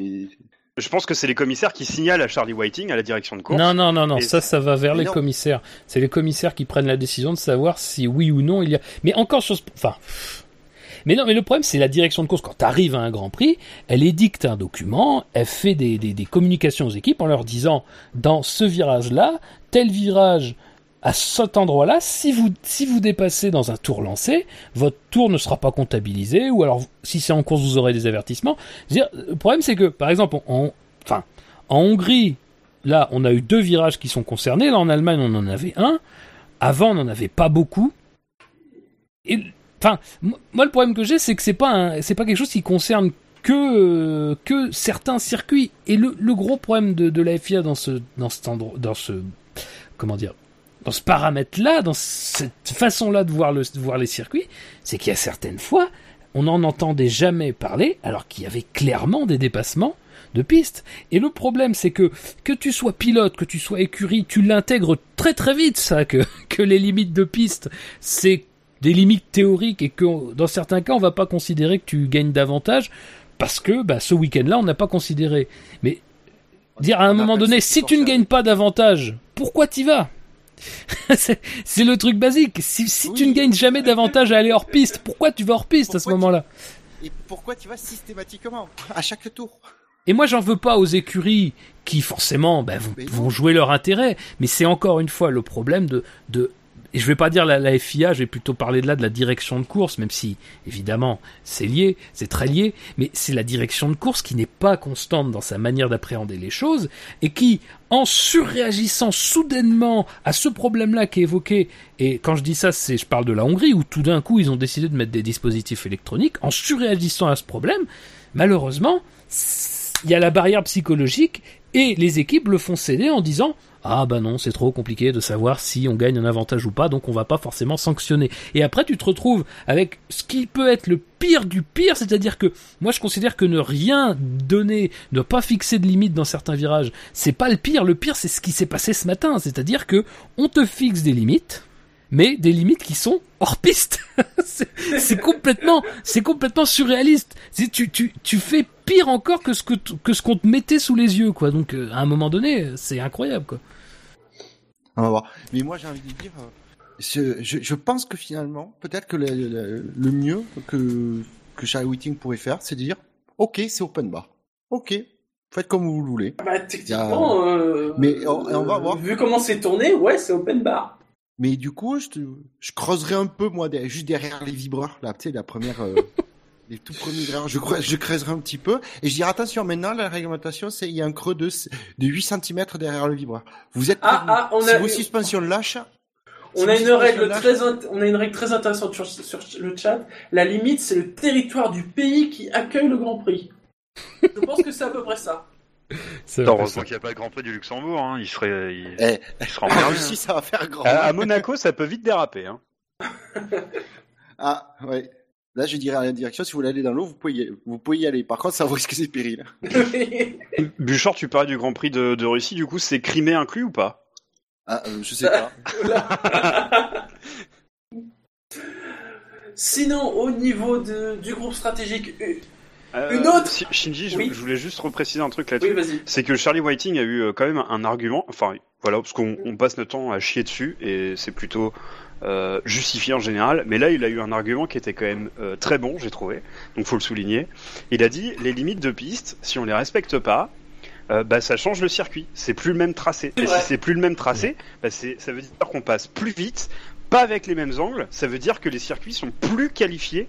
Je pense que c'est les commissaires qui signalent à Charlie Whiting, à la direction de course. Non, non, non, non, Et- ça, ça va vers Mais les non. commissaires. C'est les commissaires qui prennent la décision de savoir si oui ou non il y a. Mais encore sur ce. Enfin. Mais non, mais le problème, c'est la direction de course. Quand tu arrives à un Grand Prix, elle édicte un document, elle fait des, des, des communications aux équipes en leur disant, dans ce virage-là, tel virage à cet endroit-là, si vous, si vous dépassez dans un tour lancé, votre tour ne sera pas comptabilisé, ou alors, si c'est en course, vous aurez des avertissements. C'est-à-dire, le problème, c'est que, par exemple, on, enfin, en Hongrie, là, on a eu deux virages qui sont concernés. Là, en Allemagne, on en avait un. Avant, on n'en avait pas beaucoup. Et, enfin, mo- moi, le problème que j'ai, c'est que c'est pas c'est pas quelque chose qui concerne que euh, que certains circuits. Et le, le gros problème de, de la FIA dans ce dans cet endroit, dans ce comment dire, dans ce paramètre-là, dans cette façon-là de voir le de voir les circuits, c'est qu'il y a certaines fois, on n'en entendait jamais parler, alors qu'il y avait clairement des dépassements de pistes. Et le problème, c'est que que tu sois pilote, que tu sois écurie, tu l'intègres très très vite, ça, que, que les limites de piste, c'est des limites théoriques et que dans certains cas, on va pas considérer que tu gagnes davantage parce que bah, ce week-end-là, on n'a pas considéré. Mais dire à un moment donné, si tu ne gagnes pas davantage, pourquoi t'y vas? c'est le truc basique. Si, si tu ne gagnes jamais davantage à aller hors piste, pourquoi tu vas hors piste à ce tu- moment-là? Et pourquoi tu vas systématiquement à chaque tour? Et moi, j'en veux pas aux écuries qui, forcément, bah, vont, vont jouer leur intérêt. Mais c'est encore une fois le problème de, de et je vais pas dire la, FIA, je vais plutôt parler de là de la direction de course, même si, évidemment, c'est lié, c'est très lié, mais c'est la direction de course qui n'est pas constante dans sa manière d'appréhender les choses, et qui, en surréagissant soudainement à ce problème-là qui est évoqué, et quand je dis ça, c'est, je parle de la Hongrie, où tout d'un coup, ils ont décidé de mettre des dispositifs électroniques, en surréagissant à ce problème, malheureusement, il y a la barrière psychologique et les équipes le font céder en disant ah bah non c'est trop compliqué de savoir si on gagne un avantage ou pas donc on va pas forcément sanctionner et après tu te retrouves avec ce qui peut être le pire du pire c'est-à-dire que moi je considère que ne rien donner ne pas fixer de limite dans certains virages c'est pas le pire. Le pire c'est ce qui s'est passé ce matin. C'est-à-dire que on te fixe des limites mais des limites qui sont hors piste. c'est complètement, c'est complètement surréaliste. Tu, tu, tu fais pire encore que ce que, que ce qu'on te mettait sous les yeux, quoi. Donc, euh, à un moment donné, c'est incroyable, quoi. On va voir. Mais moi, j'ai envie de dire, euh, je, je, je pense que finalement, peut-être que le, le, le mieux que, que Charlie Whiting pourrait faire, c'est de dire, OK, c'est open bar. OK, faites comme vous le voulez. Bah, techniquement, euh, Mais on- on va voir. Vu comment c'est tourné, ouais, c'est open bar. Mais du coup, je, te, je creuserai un peu, moi, juste derrière les vibreurs, là, tu sais, la première, euh, les tout premiers derrière. Je, je creuserai un petit peu et je dirais attention. Maintenant, la réglementation, c'est il y a un creux de de 8 cm derrière le vibreur. Vous êtes Ah, ah, on si a vos eu- suspensions lâchent, On a une règle très int- on a une règle très intéressante sur, sur le chat. La limite, c'est le territoire du pays qui accueille le Grand Prix. Je pense que c'est à peu près ça. C'est Heureusement qu'il n'y a pas le Grand Prix du Luxembourg, hein. il serait, il, Eh, il serait en. Russie, ça va faire grand. À. Monaco, ça peut vite déraper. Hein. Ah, ouais. Là, je dirais à la direction, si vous voulez aller dans l'eau, vous pouvez, y... vous pouvez y aller. Par contre, ça vous risque ses périls. Bouchard, tu parlais du Grand Prix de, de Russie, du coup, c'est Crimée inclus ou pas? Ah, euh, je sais pas. Sinon, au niveau de, du groupe stratégique, euh, Une autre Shinji, je, Oui. je voulais juste repréciser un truc là-dessus. C'est que Charlie Whiting a eu euh, quand même un argument, enfin voilà, parce qu'on on passe notre temps à chier dessus et c'est plutôt euh, justifié en général, mais là il a eu un argument qui était quand même euh, très bon, j'ai trouvé, donc faut le souligner. Il a dit les limites de piste, si on les respecte pas, euh, bah ça change le circuit, c'est plus le même tracé. Et si c'est plus le même tracé, bah, c'est ça veut dire qu'on passe plus vite, pas avec les mêmes angles, ça veut dire que les circuits sont plus qualifiés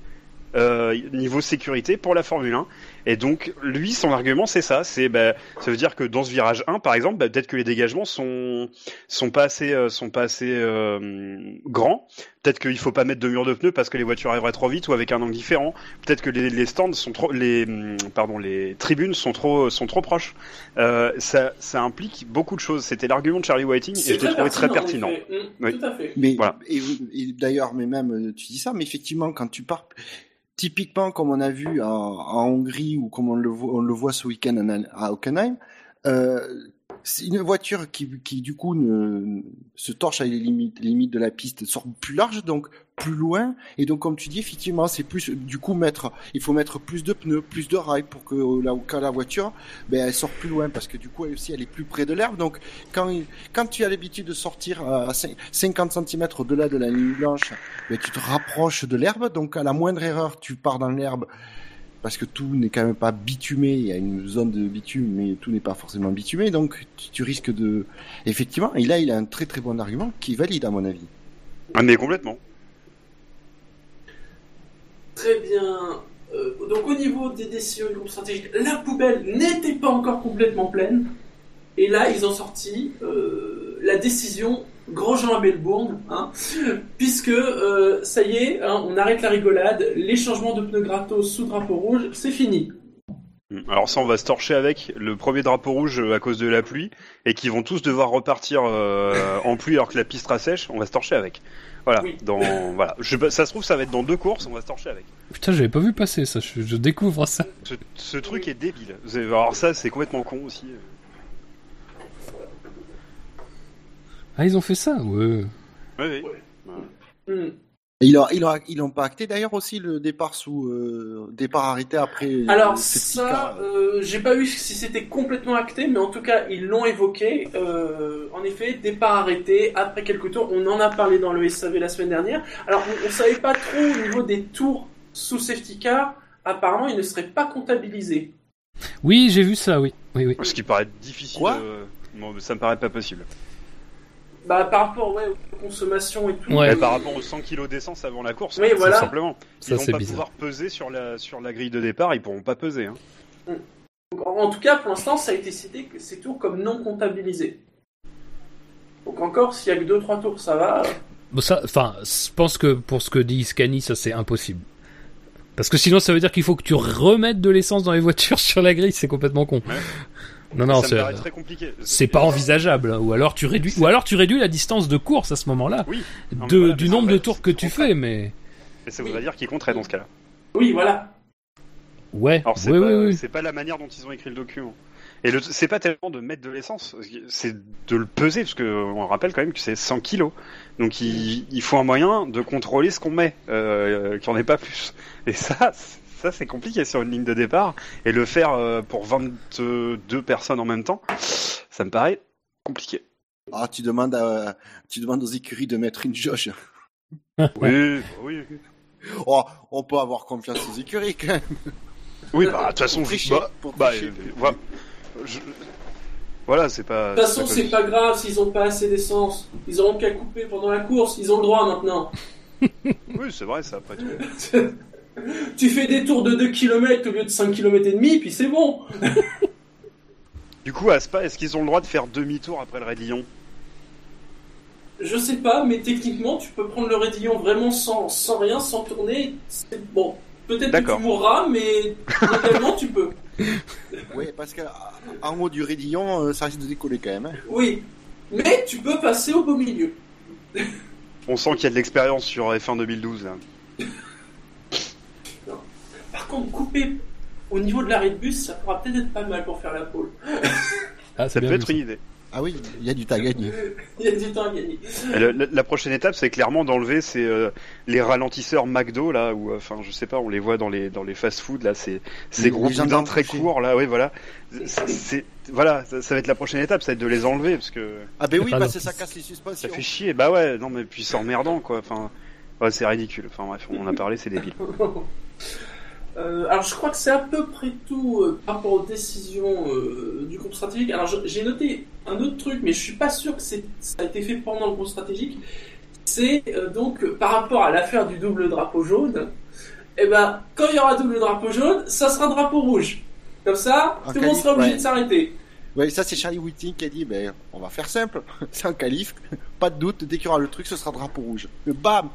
euh, niveau sécurité pour la Formule 1. Et donc, lui, son argument, c'est ça. C'est, bah, ça veut dire que dans ce virage 1, par exemple, bah, peut-être que les dégagements sont sont pas assez euh, sont pas assez euh, grands. Peut-être qu'il faut pas mettre de mur de pneus parce que les voitures arriveraient trop vite ou avec un angle différent. Peut-être que les, les stands sont trop, les hum, pardon, les tribunes sont trop sont trop proches. Euh, ça ça implique beaucoup de choses. C'était l'argument de Charlie Whiting et je l'ai trouvé très pertinent. en effet. Mm, Oui. Tout à fait. Mais Voilà. et, et d'ailleurs, mais même euh, tu dis ça, mais effectivement, quand tu pars, typiquement comme on a vu en, Hongrie ou comme on le voit, ce week-end en- à Hockenheim, euh, c'est une voiture qui, qui du coup ne, se torche à les limites, limites de la piste, sort plus large, donc plus loin, et donc comme tu dis, effectivement, c'est plus du coup mettre, il faut mettre plus de pneus, plus de rails pour que euh, là, quand la voiture, ben elle sort plus loin parce que du coup elle aussi elle est plus près de l'herbe, donc quand quand tu as l'habitude de sortir à cin- 50 cm au-delà de la ligne blanche, ben, tu te rapproches de l'herbe, donc à la moindre erreur, tu pars dans l'herbe, parce que tout n'est quand même pas bitumé, il y a une zone de bitume, mais tout n'est pas forcément bitumé, donc tu, tu risques de... Effectivement, et là, il a un très très bon argument qui est valide à mon avis. Ah, mais complètement. Très bien. Euh, donc au niveau des décisions du groupe stratégique, la poubelle n'était pas encore complètement pleine. Et là, ils ont sorti euh, la décision Grosjean à Melbourne, hein, puisque euh, ça y est, hein, on arrête la rigolade, les changements de pneus gratos sous drapeau rouge, c'est fini. Mm. Alors ça, on va se torcher avec le premier drapeau rouge à cause de la pluie et qui vont tous devoir repartir euh, en pluie alors que la piste sera sèche. On va se torcher avec. Voilà. Oui. Dans voilà. Je, ça se trouve, ça va être dans deux courses. On va se torcher avec. Putain, j'avais pas vu passer ça, je, je découvre ça. Ce, ce truc est débile. Vous allez voir, Alors ça, c'est complètement con aussi. Ah, ils ont fait ça Ouais. Oui, oui. Hmm. Et ils l'ont ils ils pas acté d'ailleurs aussi le départ sous euh, départ arrêté après. Alors euh, petit ça, euh, j'ai pas vu si c'était complètement acté, mais en tout cas ils l'ont évoqué. Euh, en effet, départ arrêté après quelques tours. On en a parlé dans le SAV la semaine dernière. Alors on, on savait pas trop au niveau des tours sous safety car. Apparemment, ils ne seraient pas comptabilisés. Oui, j'ai vu ça, oui. Oui, oui. Ce qui paraît difficile. Quoi? euh, bon, ça me paraît pas possible. Bah par rapport ouais, aux consommations et tout. Ouais. Mais par rapport aux 100 kilos d'essence avant la course, Oui, tout voilà. simplement. Ça, Ils vont c'est pas bizarre. pouvoir peser sur la sur la grille de départ. Ils pourront pas peser. Hein. En en tout cas, pour l'instant, ça a été cité que ces tours comme non comptabilisés. Donc encore, s'il y a que 2-3 tours, ça va. Bon, ça, enfin, je pense que pour ce que dit Scani, ça c'est impossible. Parce que sinon, ça veut dire qu'il faut que tu remettes de l'essence dans les voitures sur la grille, c'est complètement con. Ouais. Non, non, c'est paraît très compliqué. c'est pas envisageable. Ou alors tu réduis, ou alors tu réduis la distance de course à ce moment-là, Oui. Non, mais de, voilà, du nombre de tours que tu fais, mais Et ça voudrait dire qu'ils compteraient dans ce cas-là. Oui, voilà. ouais, Alors c'est oui, pas, oui, oui. c'est pas la manière dont ils ont écrit le document. Et c'est pas tellement de mettre de l'essence, c'est de le peser, parce que on rappelle quand même que c'est 100 kilos. Donc il, il faut un moyen de contrôler ce qu'on met, euh, qu'il n'y en ait pas plus. Et ça, ça c'est compliqué sur une ligne de départ. Et le faire euh, pour 22 personnes en même temps, ça me paraît compliqué. Ah, tu demandes à, tu demandes aux écuries de mettre une jauge. Oui, oui. Oh, on peut avoir confiance aux écuries quand même. Oui, bah de toute façon, tricher, bah, pour bah, tricher. euh, voilà. Je- voilà, c'est pas. De toute façon, c'est pas grave s'ils ont pas assez d'essence. Ils auront qu'à couper pendant la course. Ils ont le droit maintenant. Oui, c'est vrai, ça après tout. Tu fais des tours de 2 km au lieu de 5 km et demi, puis c'est bon. Du coup, à Spa, est-ce qu'ils ont le droit de faire demi-tour après le Raidillon Je sais pas, mais techniquement, tu peux prendre le raidillon vraiment sans, sans rien, sans tourner. C'est bon. Peut-être que tu mourras, mais légalement, tu peux. Oui, parce qu'en haut du raidillon, euh, ça risque de décoller quand même. hein. Oui. Mais tu peux passer au beau milieu. On sent qu'il y a de l'expérience sur F1 2012. Là. Contre, couper au niveau de l'arrêt de bus, ça pourra peut-être être pas mal pour faire la pole. Ah, c'est Ça peut être ça. une idée. Ah oui, il y a du temps à gagner. Il y a du temps à gagner. Le- la, la prochaine étape, c'est clairement d'enlever ces, euh, les ralentisseurs McDo là, où, euh, enfin, je sais pas, on les voit dans les dans les fast-food là, ces ces Les- gros boudins très courts là, oui voilà. C'est c'est- voilà, ça, ça va être la prochaine étape, ça va être de les enlever parce que Ah ben oui, Ah, parce non. que ça casse les ça suspensions. fait chier. Bah ouais, non mais puis c'est emmerdant quoi. Enfin, ouais, c'est ridicule. Enfin bref, on en a parlé, c'est débile. Euh, alors je crois que c'est à peu près tout euh, par rapport aux décisions euh, du groupe stratégique. Alors j'ai noté un autre truc, mais je suis pas sûr que ça a été fait pendant le groupe stratégique. C'est donc par rapport à l'affaire du double drapeau jaune. Eh ben, quand il y aura double drapeau jaune, ça sera drapeau rouge. Comme ça, tout le monde sera obligé ouais. de s'arrêter. Ouais, ça c'est Charlie Whiting qui a dit, ben on va faire simple, c'est un qualif, pas de doute, dès qu'il y aura le truc, ce sera drapeau rouge. Bam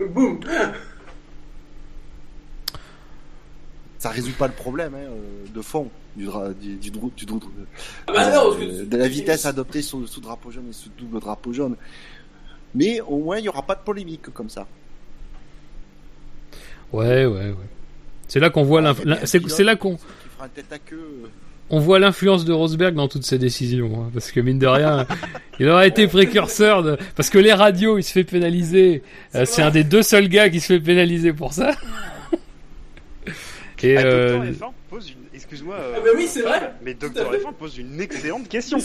Boum. Ça résout pas le problème hein, euh, de fond du, dra- du, du, drou- du drou- Ah bah non, parce que- euh, de la vitesse adoptée sous, sous drapeau jaune et sous double drapeau jaune. Mais au moins il y aura pas de polémique comme ça. Ouais, ouais, ouais. C'est là qu'on voit l'inf- Il y a l'in- un c'est là qu'on euh, on voit l'influence de Rosberg dans toutes ces décisions, hein, parce que mine de rien, il aurait été précurseur de, parce que les radios, il se fait pénaliser. Euh, C'est un des deux seuls gars qui se fait pénaliser pour ça. Et Ah, euh, Docteur F1 pose une, excuse-moi. euh, Ah bah oui, c'est vrai. Mais Docteur. F1 pose une excellente question.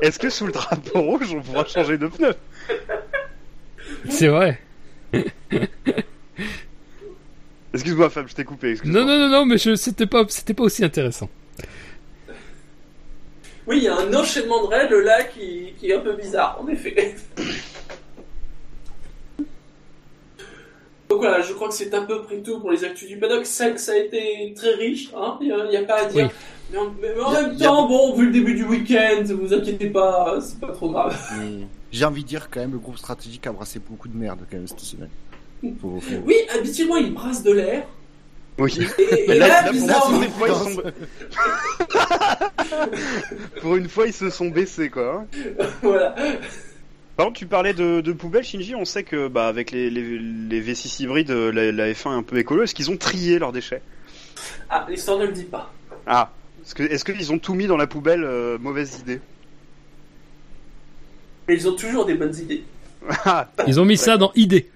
Est-ce que sous le drapeau rouge, on pourra changer de pneu? C'est vrai. Excuse-moi, Fab, je t'ai coupé. Non, non, non, non, mais je, c'était pas, c'était pas aussi intéressant. Oui, il y a un enchaînement de règles là qui, qui est un peu bizarre, en effet. Donc voilà, je crois que c'est à peu près tout pour les actus du paddock. Ça, ça a été très riche, hein, il n'y a, pas à dire. Oui. Mais en, mais même temps, bon, vu le début du week-end, vous inquiétez pas, c'est pas trop grave. mais J'ai envie de dire quand même le groupe stratégique a brassé beaucoup de merde quand même cette semaine. Faut- faut- Oui, habituellement, il brasse de l'air. Oui. Et, là, là, là, pour, bizarrement, une fois, ils sont... pour une fois, ils se sont baissés, quoi. hein. voilà. Par contre, tu parlais de, de poubelles, Shinji. On sait que, bah, avec les, les, les V6 hybrides, la, la F1 est un peu écolo. Est-ce qu'ils ont trié leurs déchets? Ah, l'histoire ne le dit pas. Ah. Est-ce que, est-ce qu'ils ont tout mis dans la poubelle euh, Mauvaise idée? Mais ils ont toujours des bonnes idées. Ah, Ils ont mis ça dans ID.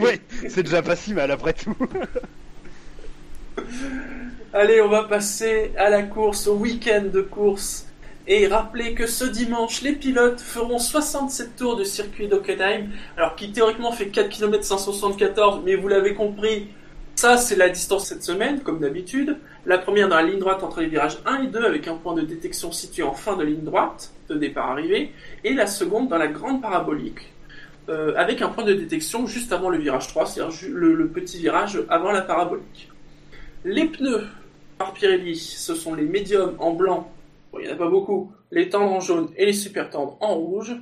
ouais, c'est déjà pas si mal après tout. Allez, on va passer à la course, au week-end de course. Et rappeler que ce dimanche, les pilotes feront 67 tours de circuit d'Hockenheim. Alors, qui théoriquement fait 4 km 574, mais vous l'avez compris, ça c'est la distance cette semaine, comme d'habitude. La première dans la ligne droite entre les virages 1 et 2, avec un point de détection situé en fin de ligne droite, de départ arrivée. Et la seconde dans la grande parabolique, euh, avec un point de détection juste avant le virage 3, c'est-à-dire le petit virage avant la parabolique. Les pneus par Pirelli, ce sont les médiums en blanc, bon, il n'y en a pas beaucoup, les tendres en jaune et les super tendres en rouge.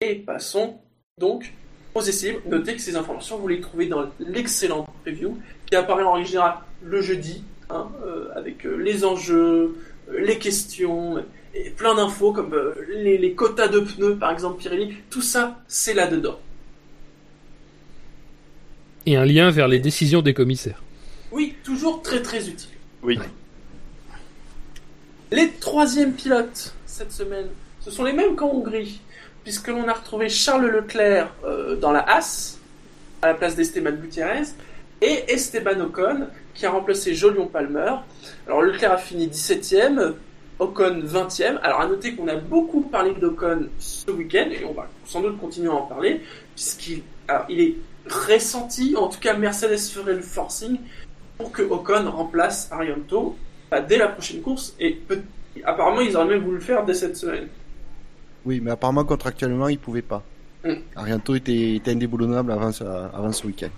Et passons donc aux essais. Notez que ces informations, vous les trouvez dans l'excellent preview qui apparaît en règle générale le jeudi, hein, euh, avec euh, les enjeux, euh, les questions, et plein d'infos comme euh, les, les quotas de pneus par exemple Pirelli. Tout ça, c'est là-dedans. Et un lien vers les décisions des commissaires. Oui, toujours très très utile. Oui. Les troisièmes pilotes cette semaine, ce sont les mêmes qu'en Hongrie, puisque l'on a retrouvé Charles Leclerc euh, dans la Haas, à la place d'Esteban Gutiérrez, et Esteban Ocon, qui a remplacé Jolion Palmer. Alors Leclerc a fini 17ème, Ocon 20ème. Alors à noter qu'on a beaucoup parlé d'Ocon ce week-end, et on va sans doute continuer à en parler, puisqu'il est ressenti, en tout cas Mercedes ferait le forcing, pour que Ocon remplace Arianto bah, dès la prochaine course. Et peut- apparemment, ils auraient même voulu le faire dès cette semaine. Oui, mais apparemment contractuellement il pouvait pas. Mm. Arianto était, était indéboulonnable avant ce, avant ce week-end.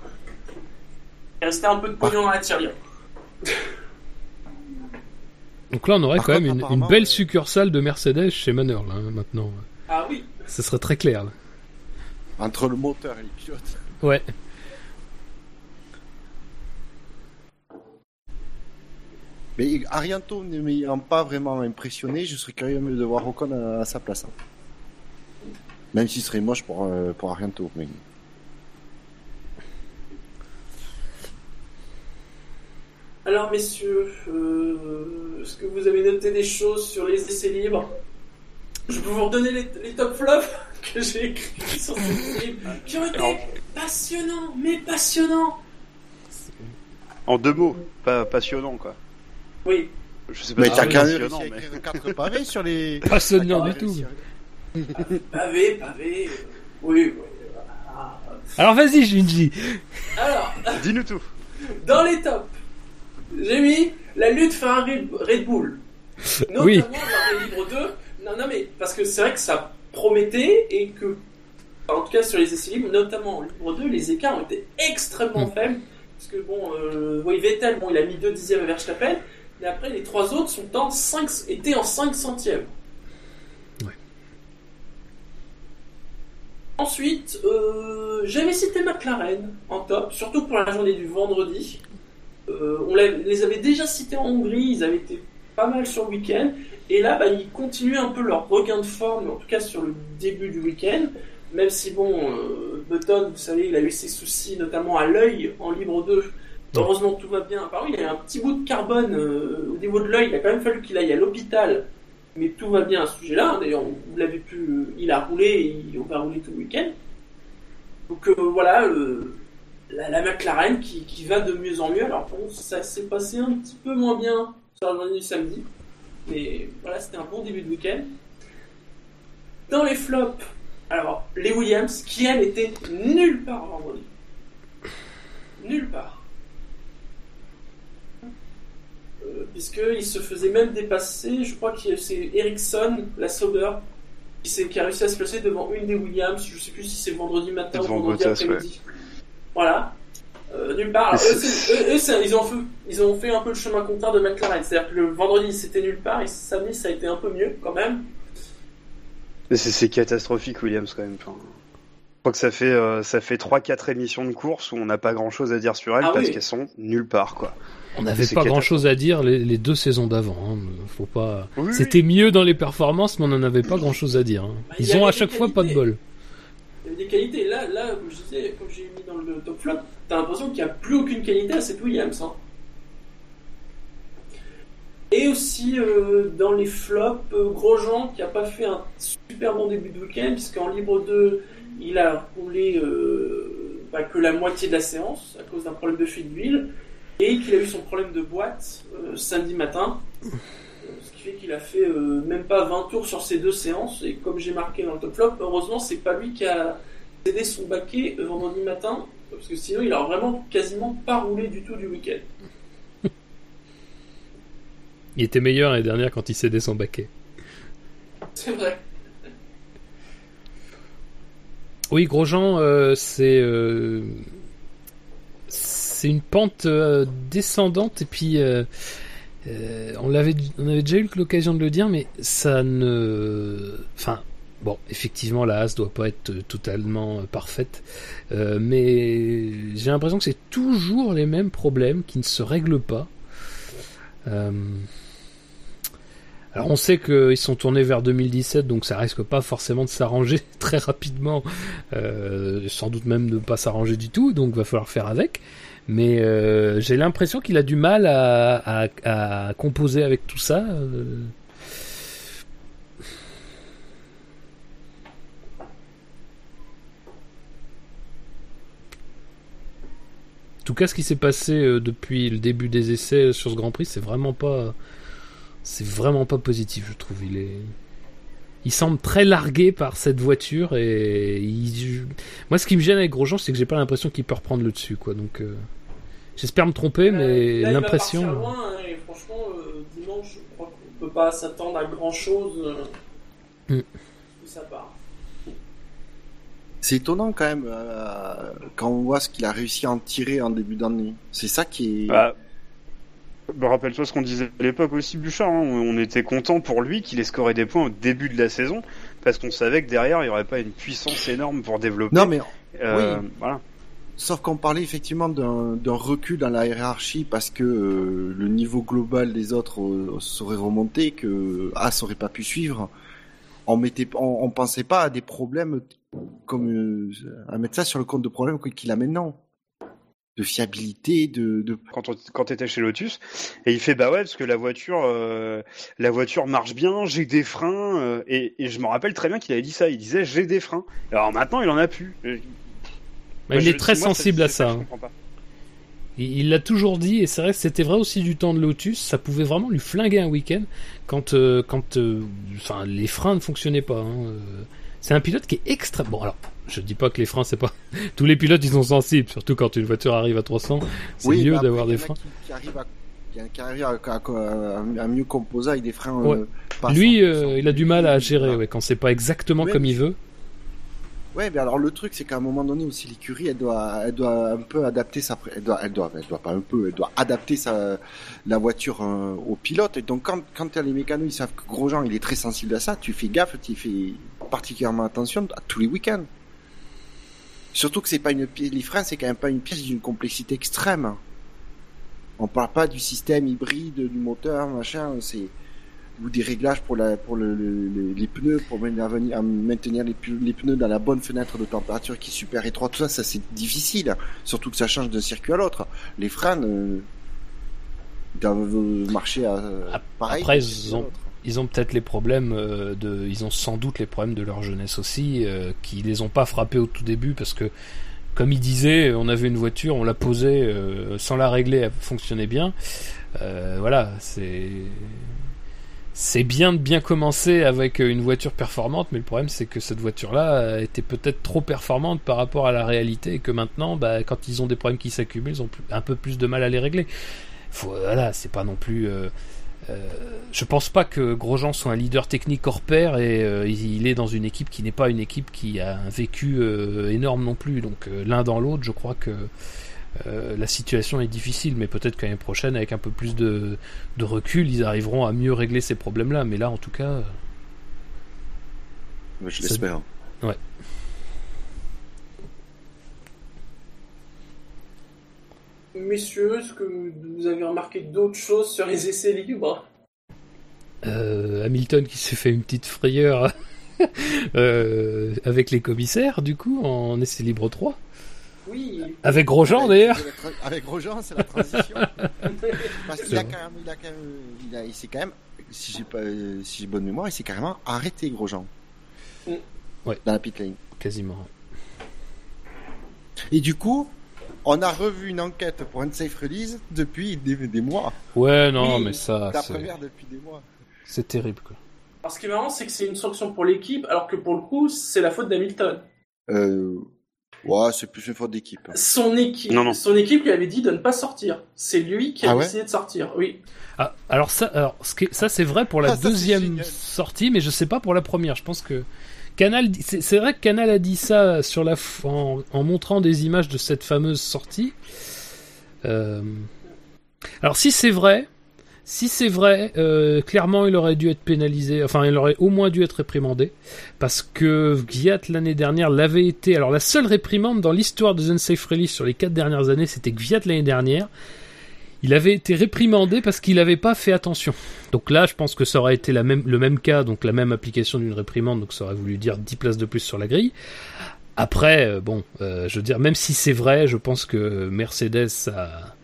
Il restait un peu de pognon dans la tirelire. Donc là, on aurait Par quand contre, même une, belle euh, succursale de Mercedes chez Manor, là, hein, maintenant. Ah oui. Ce serait très clair, là. Entre le moteur et les pilotes. Ouais. Mais Arianto ne m'ayant pas vraiment impressionné, je serais curieux de voir Ocon à, à sa place. hein. Même s'il serait moche pour, euh, pour Arianto. Mais... Alors, messieurs, euh, est-ce que vous avez noté des choses sur les essais libres? Je peux vous redonner les, les top flops que j'ai écrits sur ces essais libres, qui ont été passionnants, mais passionnants. En deux mots, pas passionnant quoi. Oui, Je sais pas Mais si t'as écrire 4 pavés sur les. Pas sonnant du tout. pavé, pavé. euh, Oui. Alors vas-y, Shinji. Alors, Dis-nous tout. dans les tops, j'ai mis la lutte Ferrari Red Bull. Notamment Oui. dans les livres 2. Non, non, mais parce que c'est vrai que ça promettait et que, en tout cas sur les essais libres, notamment au livre 2, les écarts ont été extrêmement Mm. faibles. Parce que bon, euh, oui, Vettel, bon, il a mis 2 dixièmes à Verstappen, mais après les trois autres sont en 5, étaient en 5 centièmes. Ouais. Ensuite, euh, j'avais cité McLaren en top, surtout pour la journée du vendredi. Euh, on les avait déjà cités en Hongrie, ils avaient été pas mal sur le week-end. Et là, bah, ils continuent un peu leur regain de forme, en tout cas sur le début du week-end. Même si, bon, euh, Button, vous savez, il a eu ses soucis, notamment à l'œil en libre 2. Heureusement, tout va bien. Apparemment, il y a un petit bout de carbone euh, au niveau de l'œil. Il a quand même fallu qu'il aille à l'hôpital. Mais tout va bien à ce sujet-là. D'ailleurs, vous l'avez pu, euh, il a roulé et il va rouler tout le week-end. Donc euh, voilà, euh, la, la McLaren qui, qui va de mieux en mieux. Alors bon, ça s'est passé un petit peu moins bien sur la journée du samedi. Mais voilà, c'était un bon début de week-end. Dans les flops, alors les Williams qui elles étaient nulle part vendredi. Nulle part. Euh, Puisqu'il se faisait même dépasser, je crois que c'est Ericsson, la Sauber, qui, a réussi à se placer devant une des Williams. Je sais plus si c'est vendredi matin ou vendredi après-midi. Voilà. Euh, nulle part. Alors, eux, ils, ont fait, ils ont fait un peu le chemin contraire de McLaren. C'est-à-dire que le vendredi c'était nulle part et samedi ça a été un peu mieux quand même. Mais c'est c'est catastrophique, Williams, quand même. Enfin, je crois que ça fait, euh, ça fait 3-4 émissions de course où on n'a pas grand chose à dire sur elles Ah parce oui. qu'elles sont nulle part, quoi. On n'avait pas grand chose à dire les, les deux saisons d'avant. hein. Faut pas. Oui, oui. C'était mieux dans les performances, mais on n'en avait pas grand chose à dire. hein. Bah, Ils ont à chaque fois pas de bol. Il y avait des qualités. Là, là comme je disais, comme j'ai mis dans le top flop, t'as l'impression qu'il n'y a plus aucune qualité à cette Williams. hein. Et aussi euh, dans les flops, euh, Grosjean qui a pas fait un super bon début de week-end, puisqu'en libre 2, il a roulé euh, bah, que la moitié de la séance à cause d'un problème de fuite d'huile, et qu'il a eu son problème de boîte euh, samedi matin. Euh, Ce qui fait qu'il a fait euh, même pas 20 tours sur ces deux séances. Et comme j'ai marqué dans le top flop, heureusement, c'est pas lui qui a cédé son baquet vendredi matin. Parce que sinon, il a vraiment quasiment pas roulé du tout du week-end. Il était meilleur l'année dernière quand il cédait son baquet. C'est vrai. Oui, Grosjean, euh, c'est c'est une pente euh, descendante et puis euh, euh, on l'avait avait déjà eu l'occasion de le dire, mais ça ne, enfin bon, effectivement la As doit pas être totalement parfaite, mais j'ai l'impression que c'est toujours les mêmes problèmes qui ne se règlent pas. Alors on sait qu'ils sont tournés vers 2017, donc ça risque pas forcément de s'arranger très rapidement, sans doute même de pas s'arranger du tout, donc va falloir faire avec. Mais euh, j'ai l'impression qu'il a du mal à, à- composer avec tout ça. euh. En tout cas, ce qui s'est passé euh, depuis le début des essais sur ce Grand Prix, c'est vraiment pas, c'est vraiment pas positif, je trouve. Il est, il semble très largué par cette voiture et moi, ce qui me gêne avec Grosjean, c'est que j'ai pas l'impression qu'il peut reprendre le dessus, quoi. Donc, j'espère me tromper, mais il va l'impression. hein, et franchement, euh, dimanche, je crois qu'on peut pas s'attendre à grand chose Mm. de sa part. C'est étonnant quand même euh, quand on voit ce qu'il a réussi à en tirer en début d'année. C'est ça qui est. Bah, bah, rappelle-toi ce qu'on disait à l'époque aussi, Bouchard. hein. On était content pour lui qu'il ait scoré des points au début de la saison parce qu'on savait que derrière il n'y aurait pas une puissance énorme pour développer. Non mais Euh, oui. Voilà. Sauf qu'on parlait effectivement d'un recul dans la hiérarchie parce que euh, le niveau global des autres euh, serait remonté, que As aurait pas pu suivre. On mettait, pensait pas à des problèmes comme euh, à mettre ça sur le compte de problèmes qu'il a maintenant, de fiabilité, de, quand on, quand chez Lotus et il fait bah ouais parce que la voiture euh, la voiture marche bien j'ai des freins euh, et, et je me rappelle très bien qu'il avait dit ça. Il disait j'ai des freins. Alors maintenant il en a plus Bah, il je- est très moi, sensible à ça. hein. Il l'a toujours dit, et c'est vrai que c'était vrai aussi du temps de Lotus, ça pouvait vraiment lui flinguer un week-end quand, euh, quand euh, enfin, les freins ne fonctionnaient pas. hein. Euh, C'est un pilote qui est extra. Bon, alors, je dis pas que les freins, c'est pas. Tous les pilotes, ils sont sensibles, surtout quand une voiture arrive à 300. C'est Oui, mieux d'avoir il y des freins. Qui, qui arrivent à, qui- à, à- à- à mieux composer avec des freins. Ouais. euh, Lui, 100%. euh, il a du mal à gérer ouais, quand c'est pas exactement comme il veut. Ouais, mais alors le truc, c'est qu'à un moment donné aussi, l'écurie, elle doit, elle doit un peu adapter sa, elle doit, elle doit, elle doit pas un peu, elle doit adapter sa, la voiture euh, au pilote. Et donc quand, quand t'as les mécanos, ils savent que Grosjean, il est très sensible à ça, tu fais gaffe, tu fais particulièrement attention à tous les week-ends. Surtout que c'est pas une pièce, les freins, c'est quand même pas une pièce d'une complexité extrême. On parle pas du système hybride, du moteur, machin, c'est, ou des réglages pour la pour le, le- le- les pneus pour maintenir, à maintenir les, pneus dans la bonne fenêtre de température qui est super étroite tout ça ça c'est difficile surtout que ça change d'un circuit à l'autre les freins euh, doivent marcher à Ap- pareil après, ils ont-. Ils ont peut-être les problèmes euh, de, ils ont sans doute les problèmes de leur jeunesse aussi, euh, qui les ont pas frappés au tout début parce que, comme il disait, on avait une voiture, on la posait euh, sans la régler, elle fonctionnait bien. Euh, voilà, c'est c'est bien de bien commencer avec une voiture performante, mais le problème c'est que cette voiture-là euh, était peut-être trop performante par rapport à la réalité et que maintenant, bah, quand ils ont des problèmes qui s'accumulent, ils ont un peu plus de mal à les régler. Faut, voilà, c'est pas non plus. euh, euh, je pense pas que Grosjean soit un leader technique hors pair et euh, il est dans une équipe qui n'est pas une équipe qui a un vécu euh, énorme non plus. Donc euh, l'un dans l'autre, je crois que euh, la situation est difficile, mais peut-être qu'année prochaine, avec un peu plus de, de recul, ils arriveront à mieux régler ces problèmes-là. Mais là, en tout cas, euh, Ouais, je ça- l'espère Messieurs, est-ce que vous avez remarqué d'autres choses sur les essais libres? Euh, Hamilton qui s'est fait une petite frayeur euh, avec les commissaires, du coup, en essai libre 3. Oui. Avec Grosjean d'ailleurs. avec Grosjean c'est la transition parce qu'il a quand même il a quand même il a il s'est quand même si j'ai pas si j'ai bonne mémoire il s'est carrément arrêté Grosjean Mm. Ouais. dans la pit lane Quasiment. Et du coup, on a revu une enquête pour Unsafe Release depuis des, des mois. Ouais, non, Oui, mais ça, La c'est- première depuis des mois. c'est terrible. Quoi. Alors ce qui est marrant, c'est que c'est une sanction pour l'équipe, alors que pour le coup, c'est la faute d'Hamilton. Euh, ouais, c'est plus une faute d'équipe. Son équipe, Non, non. son équipe lui avait dit de ne pas sortir. C'est lui qui a Ah ouais décidé de sortir. Oui. Ah, alors ça, alors, ce qui ça c'est vrai pour la Ah, deuxième sortie, mais je sais pas pour la première. Je pense que Canal, c'est c'est vrai que Canal a dit ça sur la, f- en, en montrant des images de cette fameuse sortie. Euh, Alors si c'est vrai, si c'est vrai, euh, clairement il aurait dû être pénalisé. Enfin, il aurait au moins dû être réprimandé parce que Gviat l'année dernière l'avait été. Alors la seule réprimande dans l'histoire de Unsafe Release sur les quatre dernières années, c'était Gviat l'année dernière. Il avait été réprimandé parce qu'il n'avait pas fait attention. Donc là, je pense que ça aurait été le même cas, donc la même application d'une réprimande, donc ça aurait voulu dire 10 places de plus sur la grille. Après, euh, bon, euh, je veux dire, même si c'est vrai, je pense que Mercedes a,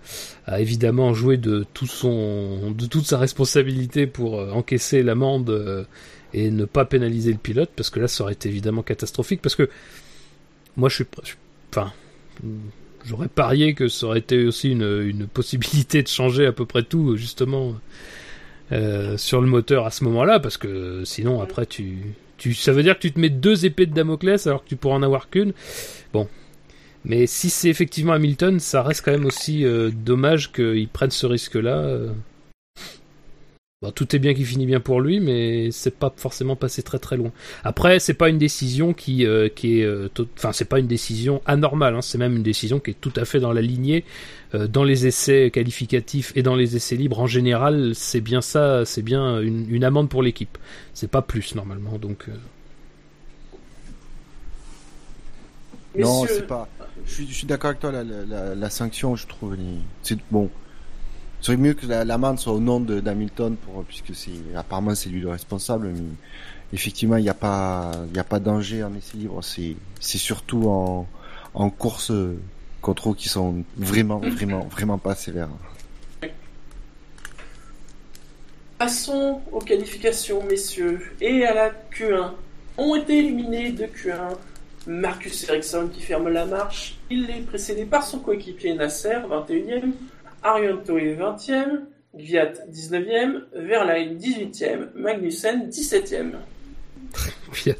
a évidemment joué de tout son, de toute sa responsabilité pour euh, encaisser l'amende euh, et ne pas pénaliser le pilote, parce que là, ça aurait été évidemment catastrophique, parce que moi, je suis, je enfin, j'aurais parié que ça aurait été aussi une, une possibilité de changer à peu près tout, justement, euh, sur le moteur à ce moment-là, parce que sinon, après, tu, tu, ça veut dire que tu te mets deux épées de Damoclès alors que tu pourrais en avoir qu'une. Bon. Mais si c'est effectivement Hamilton, ça reste quand même aussi euh, dommage qu'ils prennent ce risque-là. euh. Bon, tout est bien qui finit bien pour lui, mais c'est pas forcément passé très très loin. Après, c'est pas une décision qui, euh, est, euh, enfin, c'est pas une décision anormale. Hein, c'est même une décision qui est tout à fait dans la lignée. Dans les essais qualificatifs et dans les essais libres en général, c'est bien ça, c'est bien une, amende pour l'équipe. C'est pas plus normalement. Donc, Non, c'est pas. Je suis, je suis d'accord avec toi. La, la, la, la sanction, je trouve, c'est bon. Ce serait mieux que la- l'amende soit au nom de d'Hamilton, puisque c'est apparemment c'est lui le responsable. Mais effectivement, il n'y a pas, il a pas danger en essai libre. C'est, c'est surtout en en course euh, contrôle qui sont vraiment, vraiment, vraiment pas sévères. Passons aux qualifications, messieurs. Et à la Q1. Ont été éliminés de Q1 Marcus Ericsson qui ferme la marche. Il est précédé par son coéquipier Nasser, 21e. Arianto est 20e. Gviat, 19e. Verlaine, 18e. Magnussen, 17e. Gviat,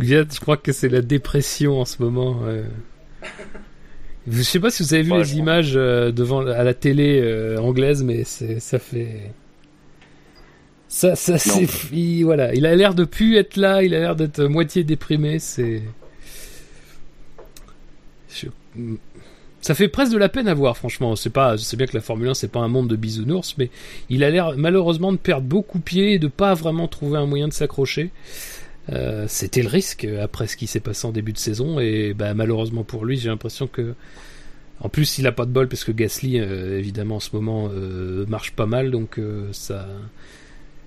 Gviat, je crois que c'est la dépression en ce moment. euh. Je sais pas si vous avez vu Ouais, les je images euh, devant à la télé euh, anglaise, mais ça fait. Ça, ça, c'est, il, voilà, il a l'air de plus être là, il a l'air d'être moitié déprimé, c'est. Ça fait presque de la peine à voir, franchement. C'est pas, je sais bien que la Formule 1 c'est pas un monde de bisounours, mais il a l'air malheureusement de perdre beaucoup pied et de pas vraiment trouver un moyen de s'accrocher. Euh, C'était le risque euh, après ce qui s'est passé en début de saison et bah, malheureusement pour lui, j'ai l'impression que en plus il a pas de bol parce que Gasly euh, évidemment en ce moment marche pas mal donc ça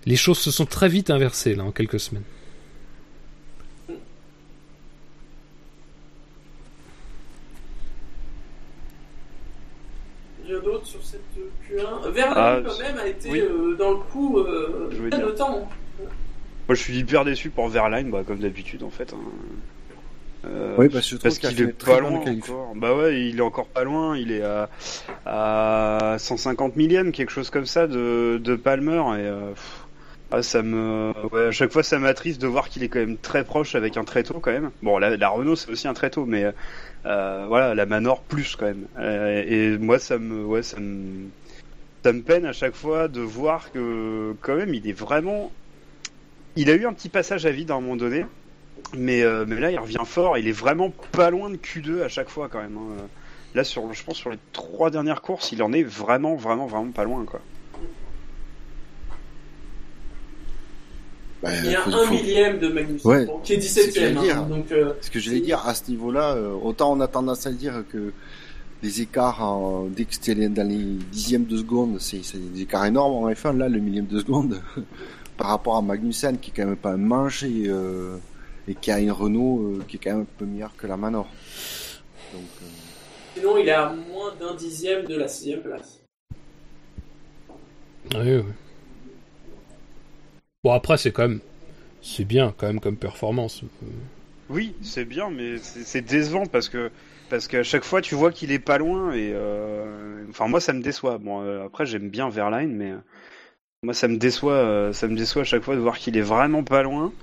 les choses se sont très vite inversées là en quelques semaines. Rien d'autre sur cette Q1. Verlaine, Ah, quand même, a été oui. euh, dans le coup euh, Je très temps. Moi, je suis hyper déçu pour Verline, bah, comme d'habitude, en fait. hein. Euh, Oui, parce que je parce qu'il fait est pas loin encore. Bah ouais, il est encore pas loin. Il est à, à 150 millième, quelque chose comme ça, de, de Palmer. Et euh, pff, ah, ça me, ouais, à chaque fois, ça m'attriste de voir qu'il est quand même très proche avec un tréteau quand même. Bon, la, la Renault, c'est aussi un tréteau, mais euh, voilà, la Manor plus quand même. Euh, et moi, ça me, ouais, ça me, peine à chaque fois de voir que quand même, il est vraiment. Il a eu un petit passage à vide à un moment donné. Mais, euh, mais là, il revient fort. Il est vraiment pas loin de Q2 à chaque fois, quand même. hein. Là, sur, je pense sur les trois dernières courses, il en est vraiment, vraiment, vraiment pas loin, quoi. Bah, Il y a faut- un faut- millième de Magnussen, Ouais, qui est c'est ce que 17ème. j'allais dire. hein, donc, euh, Ce que je vais dire à ce niveau-là, euh, autant on a tendance à dire que les écarts, en, dès que c'était dans les dixièmes de seconde, c'est c'est des écarts énormes en F1. Là, le millième de seconde, par rapport à Magnussen, qui est quand même pas un manche et, euh, et qui a une Renault euh, qui est quand même un peu meilleure que la Manor. Donc, euh, sinon, il est à moins d'un dixième de la sixième place. Oui, oui. Bon après c'est quand même c'est bien quand même comme performance. Oui, c'est bien, mais c'est décevant parce que parce qu'à chaque fois, tu vois qu'il est pas loin et euh, enfin moi, ça me déçoit. Bon, euh, après, j'aime bien Verline, mais euh, moi, ça me déçoit. ça me déçoit à chaque fois de voir qu'il est vraiment pas loin.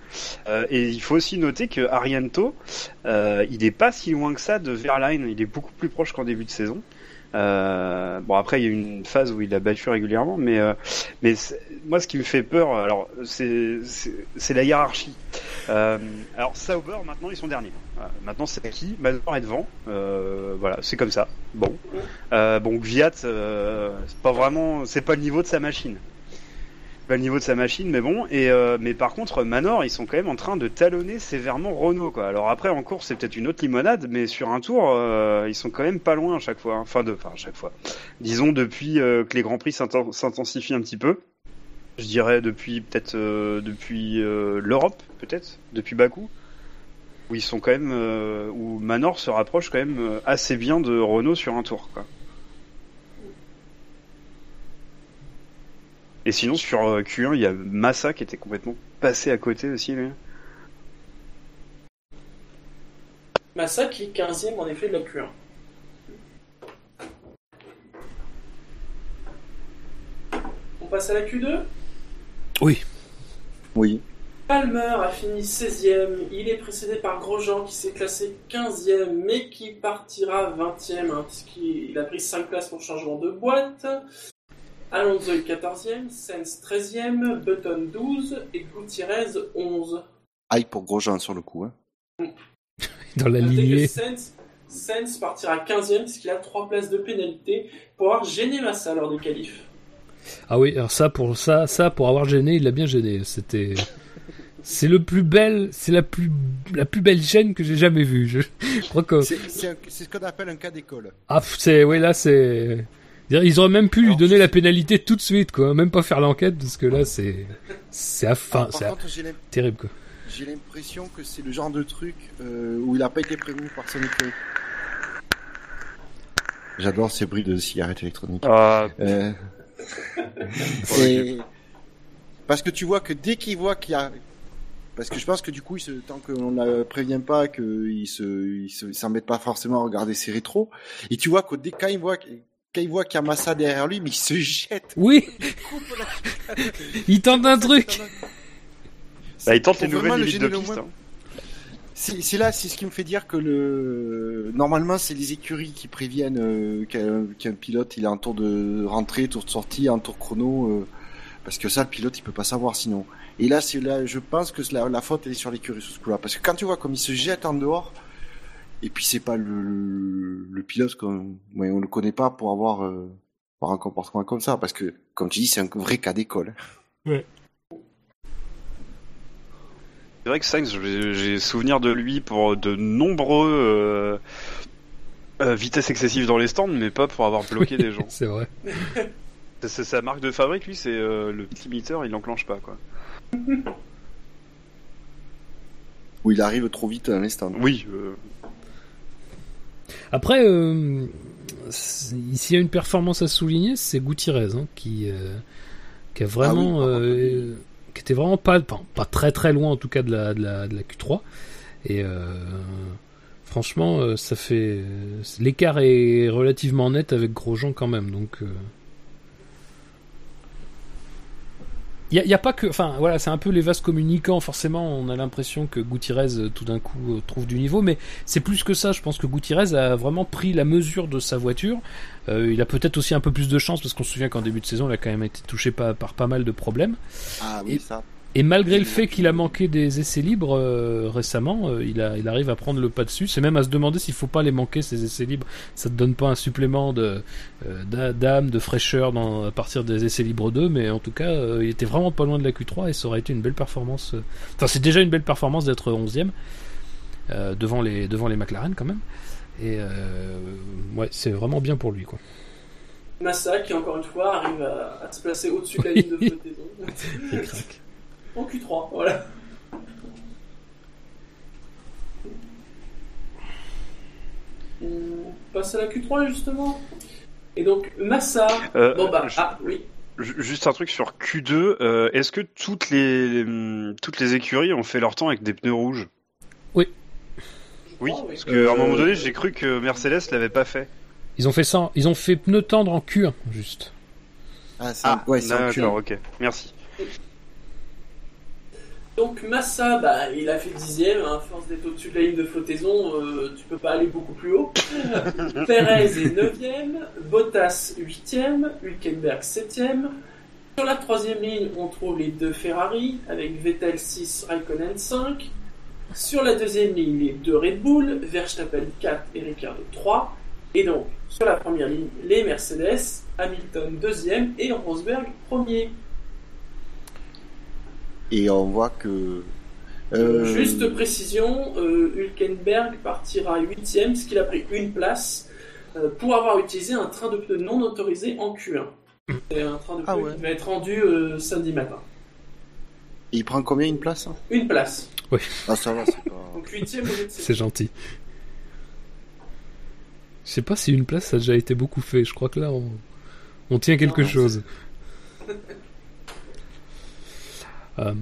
Et il faut aussi noter que Arianto, il est pas si loin que ça de Verline. Il est beaucoup plus proche qu'en début de saison. Euh, bon après il y a une phase où il a battu régulièrement, mais euh, mais moi ce qui me fait peur, alors c'est c'est la hiérarchie. Euh, alors Sauber maintenant ils sont derniers. Maintenant c'est qui? Manor est devant. Euh, voilà c'est comme ça. Bon euh, bon Gviat euh, c'est pas vraiment c'est pas le niveau de sa machine. Pas le niveau de sa machine, mais bon. Et euh, mais par contre, Manor, ils sont quand même en train de talonner sévèrement Renault, quoi. Alors après, en course, c'est peut-être une autre limonade, mais sur un tour, euh, ils sont quand même pas loin à chaque fois. hein. Enfin, de, enfin, à chaque fois. Disons depuis euh, que les grands prix s'inten- s'intensifient un petit peu. Je dirais depuis peut-être euh, depuis l'Europe, peut-être depuis Bakou, où ils sont quand même où Manor se rapproche quand même assez bien de Renault sur un tour, quoi. Et sinon, sur euh, Q1, il y a Massa qui était complètement passé à côté aussi, lui. Massa qui est 15ème en effet de la Q1. On passe à la Q2 Oui. oui. Palmer a fini 16ème, il est précédé par Grosjean qui s'est classé 15ème mais qui partira 20ème hein, puisqu'il a pris 5 places pour changement de boîte. Alonso est 14e, Sens 13e, Button 12 et Gutiérrez 11. Aïe pour Grosjean sur le coup. Hein. Dans la lignée. Sens, Sens partira 15e puisqu'il a 3 places de pénalité pour avoir gêné Massa lors des qualifs. Ah oui, alors ça pour ça, ça pour avoir gêné, il l'a bien gêné. C'était, c'est le plus belle, c'est la plus, la plus belle gêne que j'ai jamais vue. Je, je crois que C'est c'est un- c'est ce qu'on appelle un cas d'école. ah c'est, oui là c'est, ils auraient même pu lui donner la pénalité tout de suite quoi, même pas faire l'enquête parce que là c'est, c'est aff- Alors, enfin, par c'est terrible quoi. j'ai l'impression que c'est le genre de truc euh, où il a pas été prévenu par son écurie. J'adore ces bruits de cigarettes électroniques. Ah, Euh, et- Parce que tu vois que dès qu'il voit qu'il y a... Parce que je pense que du coup, il se... tant qu'on ne la prévient pas, qu'il se... il se... il s'embête pas forcément à regarder ses rétros. Et tu vois que dès quand il voit, quand il voit qu'il y a Massa derrière lui, mais il se jette. Oui, Il coupe la- il tente un truc. bah, il tente les nouvelles le limites de le piste. moins. hein. C'est là, c'est ce qui me fait dire que le normalement c'est les écuries qui préviennent euh, qu'un pilote il est en tour de rentrée, tour de sortie, en tour chrono, euh, parce que ça le pilote il peut pas savoir sinon. Et là c'est là, je pense que la, la faute elle est sur l'écurie sur ce coup-là, parce que quand tu vois comme il se jette en dehors, et puis c'est pas le, le, le pilote qu'on, ouais, on le connaît pas pour avoir, euh, pour avoir un comportement comme ça, parce que comme tu dis c'est un vrai cas d'école. C'est vrai que Sainz, j'ai souvenir de lui pour de nombreux euh, euh, vitesses excessives dans les stands, mais pas pour avoir bloqué des gens. C'est vrai. C'est sa marque de fabrique, lui, c'est euh, le limiteur, il l'enclenche pas, quoi. Où il arrive trop vite dans les stands. Oui, euh, Après, euh, s'il y a une performance à souligner, c'est Gutiérrez hein, qui, euh, qui a vraiment, Ah oui, euh, qui était vraiment pas, pas, pas très très loin en tout cas de la, de la, de la Q3. Et euh, franchement, ça fait l'écart est relativement net avec Grosjean quand même. Donc euh, il y, a- pas que, enfin voilà, c'est un peu les vases communicants. Forcément, on a l'impression que Gutiérrez euh, tout d'un coup euh, trouve du niveau, mais c'est plus que ça. Je pense que Gutiérrez a vraiment pris la mesure de sa voiture. Euh, il a peut-être aussi un peu plus de chance parce qu'on se souvient qu'en début de saison, il a quand même été touché par, par pas mal de problèmes. Ah Et- oui ça. Et malgré le fait qu'il a manqué des essais libres euh, récemment, euh, il, a, il arrive à prendre le pas dessus. C'est même à se demander s'il faut pas les manquer ces essais libres. Ça te donne pas un supplément de euh, d'âme, de fraîcheur dans, à partir des essais libres 2, mais en tout cas, euh, il était vraiment pas loin de la Q3 et ça aurait été une belle performance. euh. Enfin, c'est déjà une belle performance d'être 11e euh, devant les devant les McLaren quand même. Et euh, ouais, c'est vraiment bien pour lui quoi. Massa qui encore une fois arrive à, à se placer au-dessus de la ligne de flottaison. Il craque. En Q3, voilà. On passe à la Q3 justement. Et donc Massa. Euh, bon bah je- ah oui. ju- juste un truc sur Q2, euh, est-ce que toutes les, hum, toutes les écuries ont fait leur temps avec des pneus rouges? Oui, Oh, oui. parce qu'à un moment donné, j'ai cru que Mercedes l'avait pas fait. Ils ont fait ça, ils ont fait pneu tendre en Q1 juste. Ah, c'est un- ouais, c'est un cul. d'accord, ok, merci. Donc Massa, bah, il a fait dixième, hein, à force d'être au-dessus de la ligne de flottaison, euh, tu peux pas aller beaucoup plus haut. Perez est neuvième, Bottas huitième, Hülkenberg septième. Sur la troisième ligne, on trouve les deux Ferrari, avec Vettel 6, Raikkonen 5. Sur la deuxième ligne, les deux Red Bull, Verstappen 4 et Ricciardo 3. Et donc, sur la première ligne, les Mercedes, Hamilton deuxième et Rosberg premier. Et on voit que. euh, Juste précision, euh, Hülkenberg partira 8ème, parce qu'il a pris une place euh, pour avoir utilisé un train de pneus non autorisé en Q1. C'est un train de pneus Ah ouais. qui va être rendu euh, samedi matin. Il prend combien une place hein? Une place. Ah, ça va, c'est pas. Donc 8ème au lieu de C'est gentil. Je sais pas si une place ça a déjà été beaucoup fait. Je crois que là on, on tient quelque Non, chose. Euh,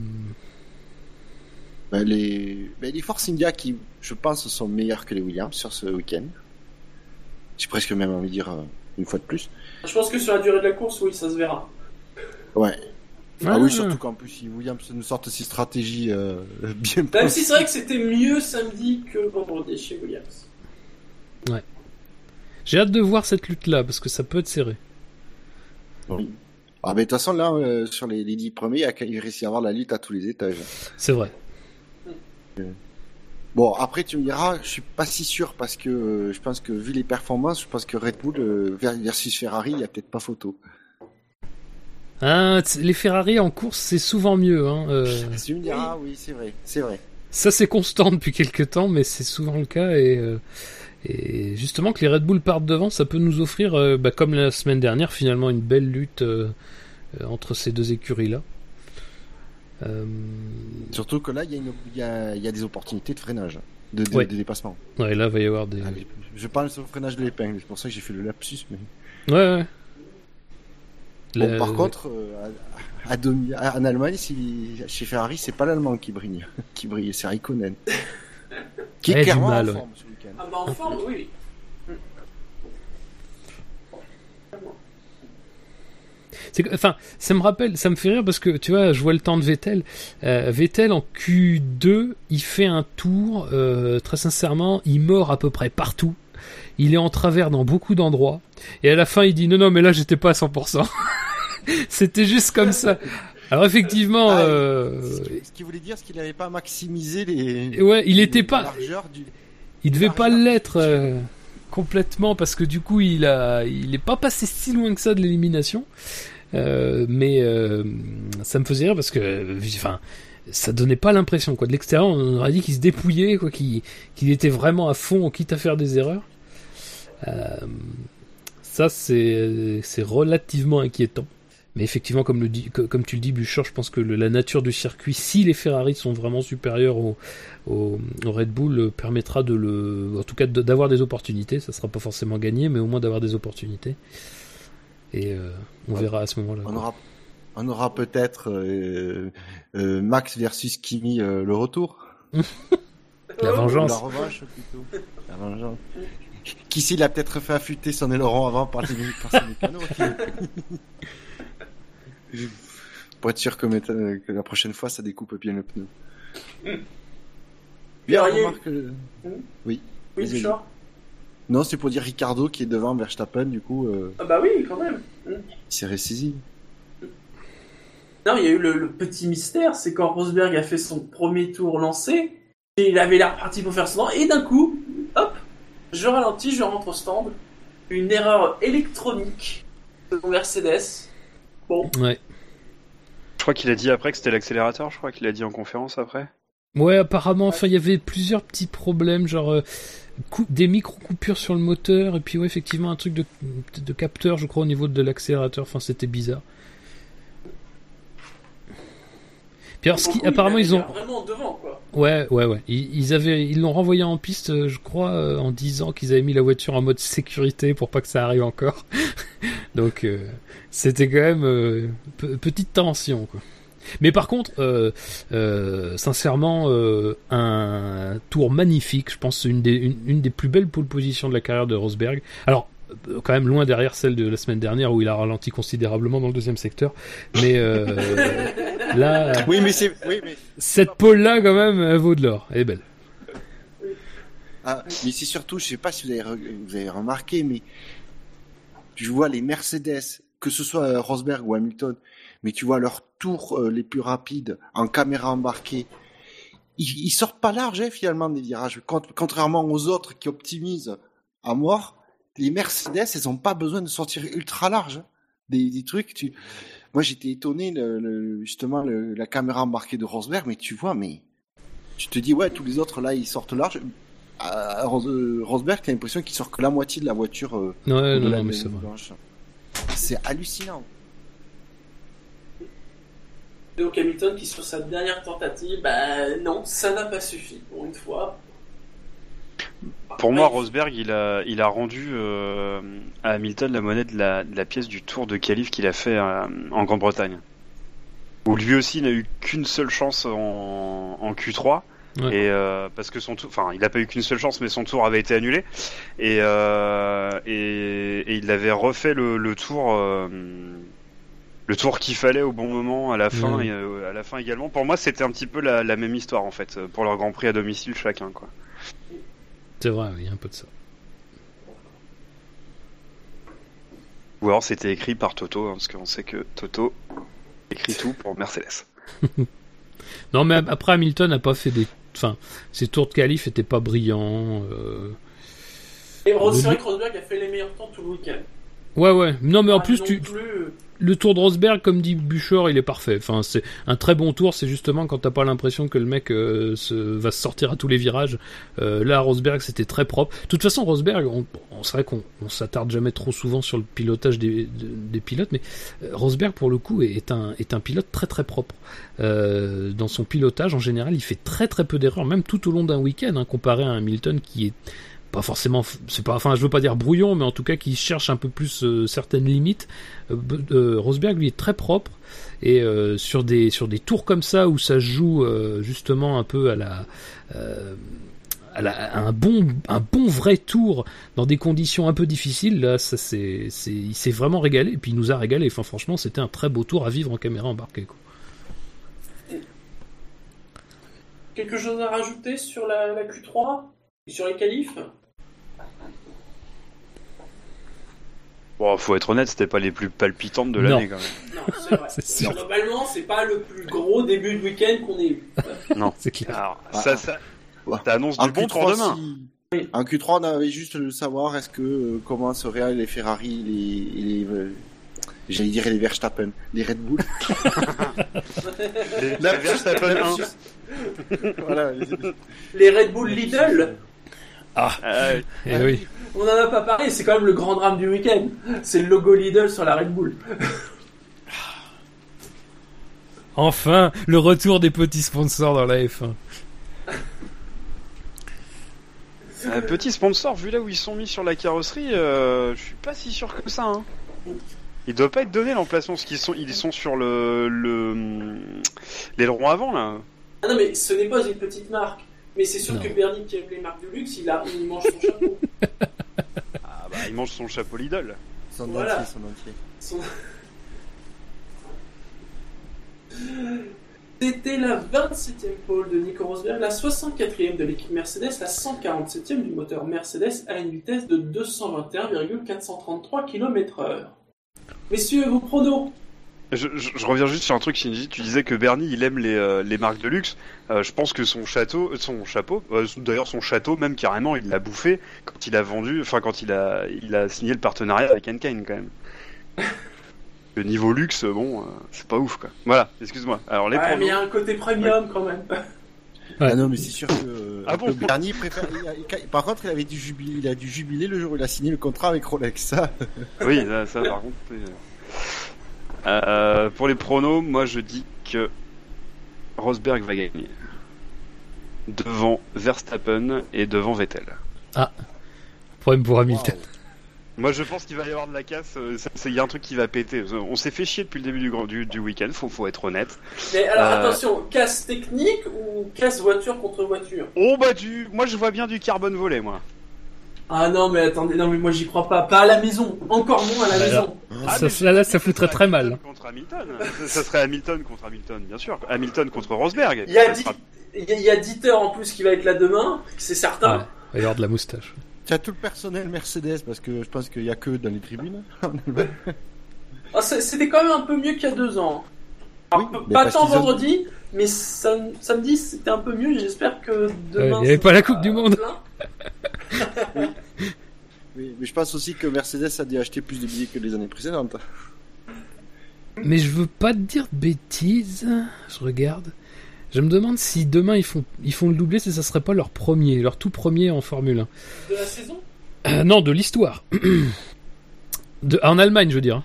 Ben, les... Ben, les Force India qui, je pense, sont meilleurs que les Williams sur ce week-end. J'ai presque même envie de dire euh, une fois de plus. Je pense que sur la durée de la course, oui, ça se verra. Ouais. Ah ouais, oui, ouais. surtout qu'en plus, si Williams nous sortent ces stratégies euh, bien Même si c'est vrai que c'était mieux samedi que vendredi chez Williams. J'ai hâte de voir cette lutte là parce que ça peut être serré. Oui. Ah, mais de toute façon, là, euh, sur les, les 10 premiers, il y a- il réussit à avoir la lutte à tous les étages. C'est vrai. Bon, après, tu me diras, je suis pas si sûr parce que euh, je pense que vu les performances, je pense que Red Bull euh, ver- versus Ferrari, il y a peut-être pas photo. T- les Ferrari en course, c'est souvent mieux. Hein. euh, Tu me diras, oui, c'est vrai, c'est vrai. ça, c'est constant depuis quelques temps, mais c'est souvent le cas. Et, euh, et justement, que les Red Bull partent devant, ça peut nous offrir, euh, bah, comme la semaine dernière, finalement, une belle lutte euh, euh, entre ces deux écuries-là. Euh, Surtout que là, il y, a une- il y a, il y a des opportunités de freinage, de, de, Ouais. de dépassement. ouais, là, va y avoir des. Ah, je- parle sur le freinage de l'épingle, c'est pour ça que j'ai fait le lapsus. Mais... Ouais, ouais. Bon, par contre, à, à demi- à- en Allemagne, si, chez Ferrari, c'est pas l'Allemand qui brille, qui brille, c'est Raikkonen. qui Ouais, est clairement mal, en ouais. forme ce Ah bah en forme, oui. C'est que- enfin, ça me rappelle, ça me fait rire parce que tu vois, je vois le temps de Vettel. Euh, Vettel en Q2, il fait un tour. euh, très sincèrement, il mord à peu près partout. Il est en travers dans beaucoup d'endroits. Et à la fin, il dit non, non, mais là, j'étais pas à 100%. C'était juste comme ça. Alors effectivement, Ah, euh, Ce qui- Ce qu'il voulait dire, c'est qu'il n'avait pas maximisé les. ouais, il était la pas, largeur du. Il devait pas l'être euh, complètement parce que du coup, il a, il est pas passé si loin que ça de l'élimination. Euh, mais euh, ça me faisait rire parce que, euh, enfin, ça donnait pas l'impression quoi. De l'extérieur, on aurait dit qu'il se dépouillait, quoi, qu'il qu'il était vraiment à fond, quitte à faire des erreurs. Euh, ça, c'est c'est relativement inquiétant. Mais effectivement, comme, le dit, co- comme tu le dis, Bouchard, je pense que le- la nature du circuit, si les Ferrari sont vraiment supérieurs au, au, au Red Bull, euh, permettra de le, en tout cas, d'avoir des opportunités. Ça sera pas forcément gagné, mais au moins d'avoir des opportunités. Et euh, on verra à ce moment-là. On aura, on aura peut-être euh, euh, Max versus Kimi euh, le retour. La Oh, vengeance. La revanche plutôt. La vengeance. Qui s'il a peut-être fait affûter son aileron avant par les par ses mécanos. Pour être sûr que, la prochaine fois ça découpe bien le pneu. Bien, y a- remarque. Oui, Vas-y, vas-y. Bouchard. Non, c'est pour dire Ricardo qui est devant Verstappen, du coup, euh, Ah bah oui, quand même. il s'est ressaisi. Non, il y a eu le, le petit mystère, c'est quand Rosberg a fait son premier tour lancé, et il avait l'air parti pour faire son temps, et d'un coup, hop, je ralentis, je rentre au stand, une erreur électronique de mon Mercedes. Bon, Ouais. Je crois qu'il a dit après que c'était l'accélérateur, je crois qu'il a dit en conférence après. Ouais, apparemment, enfin, il y avait plusieurs petits problèmes, genre euh, des micro-coupures sur le moteur, et puis ouais, effectivement, un truc de, de capteur, je crois, au niveau de l'accélérateur. Enfin, c'était bizarre. Puis alors, ce qui, apparemment, il ils ont, vraiment devant, quoi. ouais, ouais, ouais, ils, ils avaient, ils l'ont renvoyé en piste, euh, je crois, euh, en disant qu'ils avaient mis la voiture en mode sécurité pour pas que ça arrive encore. Donc, euh, c'était quand même euh, pe- petite tension, quoi. Mais par contre, euh, euh, sincèrement, euh, un tour magnifique. Je pense une des, une, une des plus belles pole positions de la carrière de Rosberg. Alors, quand même loin derrière celle de la semaine dernière où il a ralenti considérablement dans le deuxième secteur. Mais euh, là, Oui, mais c'est, oui, mais, cette pole-là, quand même, elle vaut de l'or. Elle est belle. ah, mais c'est surtout, je sais pas si vous avez, re- vous avez remarqué, mais tu vois les Mercedes, que ce soit euh, Rosberg ou Hamilton, mais tu vois leurs tours euh, les plus rapides en caméra embarquée. Ils, ils sortent pas large, hein, finalement, des virages. Cont- contrairement aux autres qui optimisent à mort, les Mercedes, elles ont pas besoin de sortir ultra large. hein. Des, des trucs, tu... Moi, j'étais étonné, le, le- justement, le- la caméra embarquée de Rosberg, mais tu vois, mais tu te dis, ouais, tous les autres, là, ils sortent large. À euh, Rosberg, t'as l'impression qu'il sort que la moitié de la voiture euh, Ouais, de non, la non, mais ligne c'est vrai. blanche. C'est hallucinant. Donc Hamilton qui sur sa dernière tentative, bah non, ça n'a pas suffi pour une fois. Pour moi, Rosberg, il a, il a rendu euh, à Hamilton la monnaie de la, de la pièce du tour de qualif qu'il a fait euh, en Grande-Bretagne. Où lui aussi n'a eu qu'une seule chance en, en Q3. Ouais. Et euh, parce que son tour, enfin, il n'a pas eu qu'une seule chance, mais son tour avait été annulé. Et, et, et il avait refait le, le tour, le tour qu'il fallait au bon moment à la fin, et, à la fin également. Pour moi, c'était un petit peu la, la même histoire en fait pour leur Grand Prix à domicile chacun, quoi. C'est vrai, il y a un peu de ça. Ou alors c'était écrit par Toto, hein, parce qu'on sait que Toto écrit tout pour Mercedes. Non, mais après Hamilton n'a pas fait des. Enfin, ses tours de qualif étaient pas brillants. euh. Et c'est vrai que Rosberg a fait les meilleurs temps tout le week-end. Ouais, ouais. Non, mais en plus, non tu, plus, euh, le tour de Rosberg, comme dit Buchor, il est parfait. Enfin, c'est un très bon tour. C'est justement quand t'as pas l'impression que le mec euh, se, va se sortir à tous les virages. Euh, là, Rosberg, c'était très propre. De toute façon, Rosberg, on, on- c'est vrai qu'on on s'attarde jamais trop souvent sur le pilotage des, de- des pilotes, mais euh, Rosberg, pour le coup, est, est un pilote très très propre. Euh, dans son pilotage, en général, il fait très très peu d'erreurs, même tout au long d'un week-end, hein, comparé à un Hamilton qui est pas forcément, c'est pas, enfin, je veux pas dire brouillon, mais en tout cas qui cherche un peu plus euh, certaines limites. Euh, euh, Rosberg lui est très propre et sur des sur des tours comme ça où ça joue justement un peu à la à, un bon un bon vrai tour dans des conditions un peu difficiles là ça c'est il s'est vraiment régalé et puis il nous a régalé enfin franchement c'était un très beau tour à vivre en caméra embarquée. Quelque chose à rajouter sur la, la Q3 et sur les qualifs? Bon, faut être honnête, c'était pas les plus palpitantes de Non. l'année quand même. Non, c'est vrai. C'est sûr. Globalement, c'est pas le plus gros début de week-end qu'on ait eu. c'est clair Alors, Ah, ça, ça, ouais. ça annonce En du bon pour Q3, demain. si- En Q3, on avait juste le savoir est-ce que euh, comment seraient les Ferrari, les, et les euh, j'allais dire les Verstappen, les Red Bull. Les, La- les Verstappen 1. voilà. Les Red Bull Lidl, Euh, Eh oui on en a pas parlé, c'est quand même le grand drame du week-end. C'est le logo Lidl sur la Red Bull. enfin le retour des petits sponsors dans la F1 un petit sponsor, vu là où ils sont mis sur la carrosserie, euh, je suis pas si sûr que ça. Hein. Il doit pas être donné l'emplacement, parce qu'ils sont, ils sont sur le, le l'aileron avant là. Ah non, mais ce n'est pas une petite marque. Mais c'est sûr Non. que Bernie, qui aime les marques de luxe, il, a, il mange son chapeau. Ah bah il mange son chapeau Lidl. Son Voilà. entier, son entier. Son- C'était la 27e pole de Nico Rosberg, la 64e de l'équipe Mercedes, la 147e du moteur Mercedes à une vitesse de 221,433 km/h. Messieurs, vos pronos Je, je- je reviens juste sur un truc, Shinji. Tu disais que Bernie, il aime les, euh, les marques de luxe. Euh, je pense que son château, euh, son chapeau, euh, d'ailleurs son château, même carrément, il l'a bouffé quand il a vendu, enfin quand il a, il a signé le partenariat avec Enkine quand même. Le niveau luxe, bon, euh, c'est pas ouf quoi. Voilà, excuse-moi. Alors les Ouais, mais il y a un côté premium quand même. Ouais. Ah non, mais c'est sûr que, euh, Ah bon que Bernie préfère. il a- il- Par contre, il avait du jubilé, il a du jubilé le jour où il a signé le contrat avec Rolex. Ça. Oui, ça, ça, par contre. Euh, pour les pronos, moi je dis que Rosberg va gagner devant Verstappen et devant Vettel. problème pour Hamilton Moi, je pense qu'il va y avoir de la casse. euh, Il y a un truc qui va péter. On s'est fait chier depuis le début du, grand- du, du week-end. Faut, faut être honnête. Mais alors Euh. attention, casse technique ou casse voiture contre voiture? Oh bah du, moi je vois bien du carbone volé, moi. Ah non, mais attendez, non, mais moi j'y crois pas. Pas à la maison, encore moins à la Bah maison. Ah, ça, là, ça foutrait très mal. Hamilton Contre Hamilton. ça, serait Hamilton contre Hamilton, bien sûr. Hamilton contre Rosberg. Il y a sera- il y a, Dieter en plus qui va être là demain, c'est certain. Ouais, il va y avoir de la moustache. Tu as tout le personnel Mercedes parce que je pense qu'il y a que dans les tribunes. C'est- C'était quand même un peu mieux qu'il y a deux ans. Alors, Oui, pas tant vendredi, mais sam- samedi c'était un peu mieux. J'espère que demain. Il y avait pas la Coupe du Monde. Oui, mais je pense aussi que Mercedes a dû acheter plus de billets que les années précédentes. Mais je veux pas te dire de bêtises. Je regarde. Je me demande si demain ils font, ils font le doublé, si ça serait pas leur premier, leur tout premier en Formule 1. De la saison? Euh, non, de l'histoire. De, en Allemagne, je veux dire.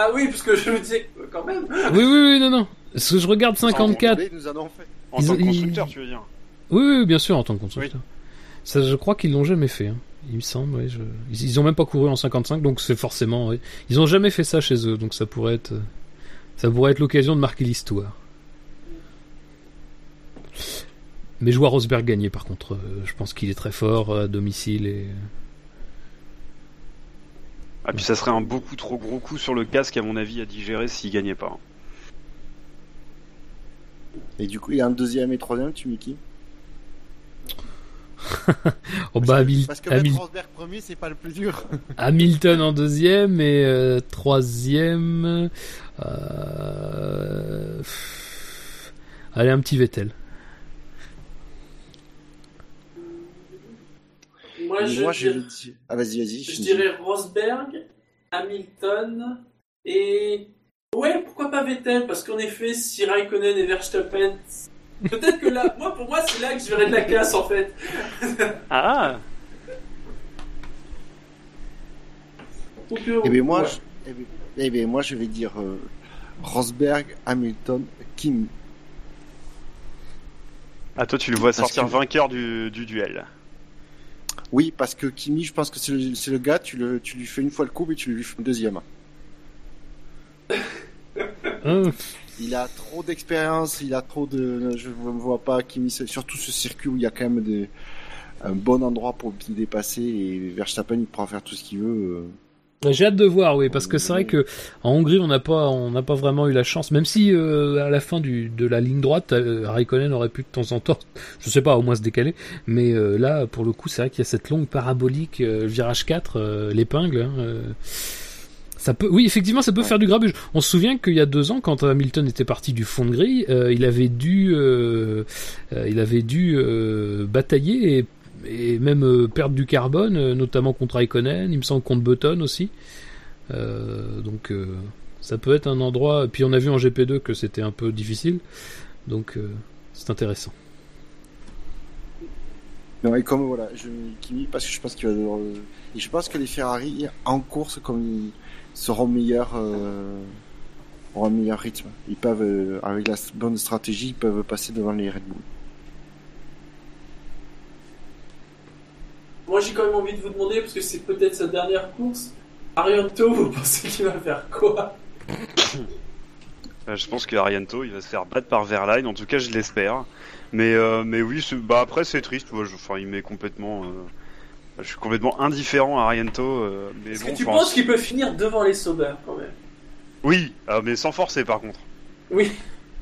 Ah oui, parce que je me disais quand même. Oui, oui, oui, non, non. Parce que je regarde 54. Ils nous en ont fait. En Ils tant que constructeur, ils- tu veux dire. Oui, oui, bien sûr, en tant que constructeur. Ça, je crois qu'ils l'ont jamais fait. hein. Il me semble, oui, je- ils, ils ont même pas couru en 55, donc c'est forcément. oui. Ils ont jamais fait ça chez eux, donc ça pourrait être, euh, ça pourrait être l'occasion de marquer l'histoire. Mais je vois Rosberg gagner, par contre. euh, je pense qu'il est très fort euh, à domicile et. Ah puis ça serait un beaucoup trop gros coup sur le casque à mon avis à digérer s'il gagnait pas. Et du coup, il y a un deuxième et troisième, tu mets qui oh, bah, Hamil- Parce que Hamil- Rosberg premier, c'est pas le plus dur. Hamilton en deuxième et euh, troisième. euh, Allez, un petit Vettel. Moi, je, Moi. Ah, vas-y, vas-y. je dirais Rosberg, Hamilton et. Ouais, pourquoi pas Vettel? Parce qu'en effet, si Raikkonen et Verstappen. Peut-être que là, moi pour moi, c'est là que je verrais de la casse en fait. Ah Eh bien, moi, ouais. je... eh bien, eh bien, moi, je vais dire euh, Rosberg, Hamilton, Kim. Ah, toi, tu le vois Parce sortir que- vainqueur du, du duel. Oui, parce que Kimi, je pense que c'est le, c'est le gars, tu, le, tu lui fais une fois le coup, et tu lui fais une deuxième. Il a trop d'expérience, il a trop de. Je ne vois pas Kimi, surtout ce circuit où il y a quand même des, un bon endroit pour dépasser et Verstappen il pourra faire tout ce qu'il veut. J'ai hâte de voir, oui, parce que c'est vrai que en Hongrie, on n'a pas, on n'a pas vraiment eu la chance. Même si euh, à la fin du, de la ligne droite, euh, Raikkonen aurait pu de temps en temps, je sais pas, au moins se décaler. Mais euh, là, pour le coup, c'est vrai qu'il y a cette longue parabolique euh, virage 4, euh, l'épingle. hein, ça peut, oui, effectivement, ça peut faire du grabuge. On se souvient qu'il y a deux ans, quand Hamilton était parti du fond de grille, euh, il avait dû, il avait dû batailler et même euh, perdre du carbone, euh, notamment contre Raikkonen, il me semble contre Button aussi. Euh, donc euh, ça peut être un endroit. Puis on a vu en GP2 que c'était un peu difficile, donc c'est intéressant. Non, et comme voilà, je parce que je pense qu'il va. je pense que les Ferrari en course, comme ils seront meilleurs, auront un meilleur rythme. Ils peuvent, avec la bonne stratégie, ils peuvent passer devant les Red Bull. Moi, j'ai quand même envie de vous demander, parce que c'est peut-être sa dernière course. Arianto, vous pensez qu'il va faire quoi Euh, Je pense que Arianto, il va se faire battre par Verline. En tout cas, je l'espère. Mais, euh, mais oui, bah après, c'est triste. Moi, je, enfin, il m'est complètement. euh, je suis complètement indifférent à Arianto. euh, mais Est-ce bon, que tu penses qu'il peut finir devant les Sauber quand même? Oui, ah, mais sans forcer par contre. Oui.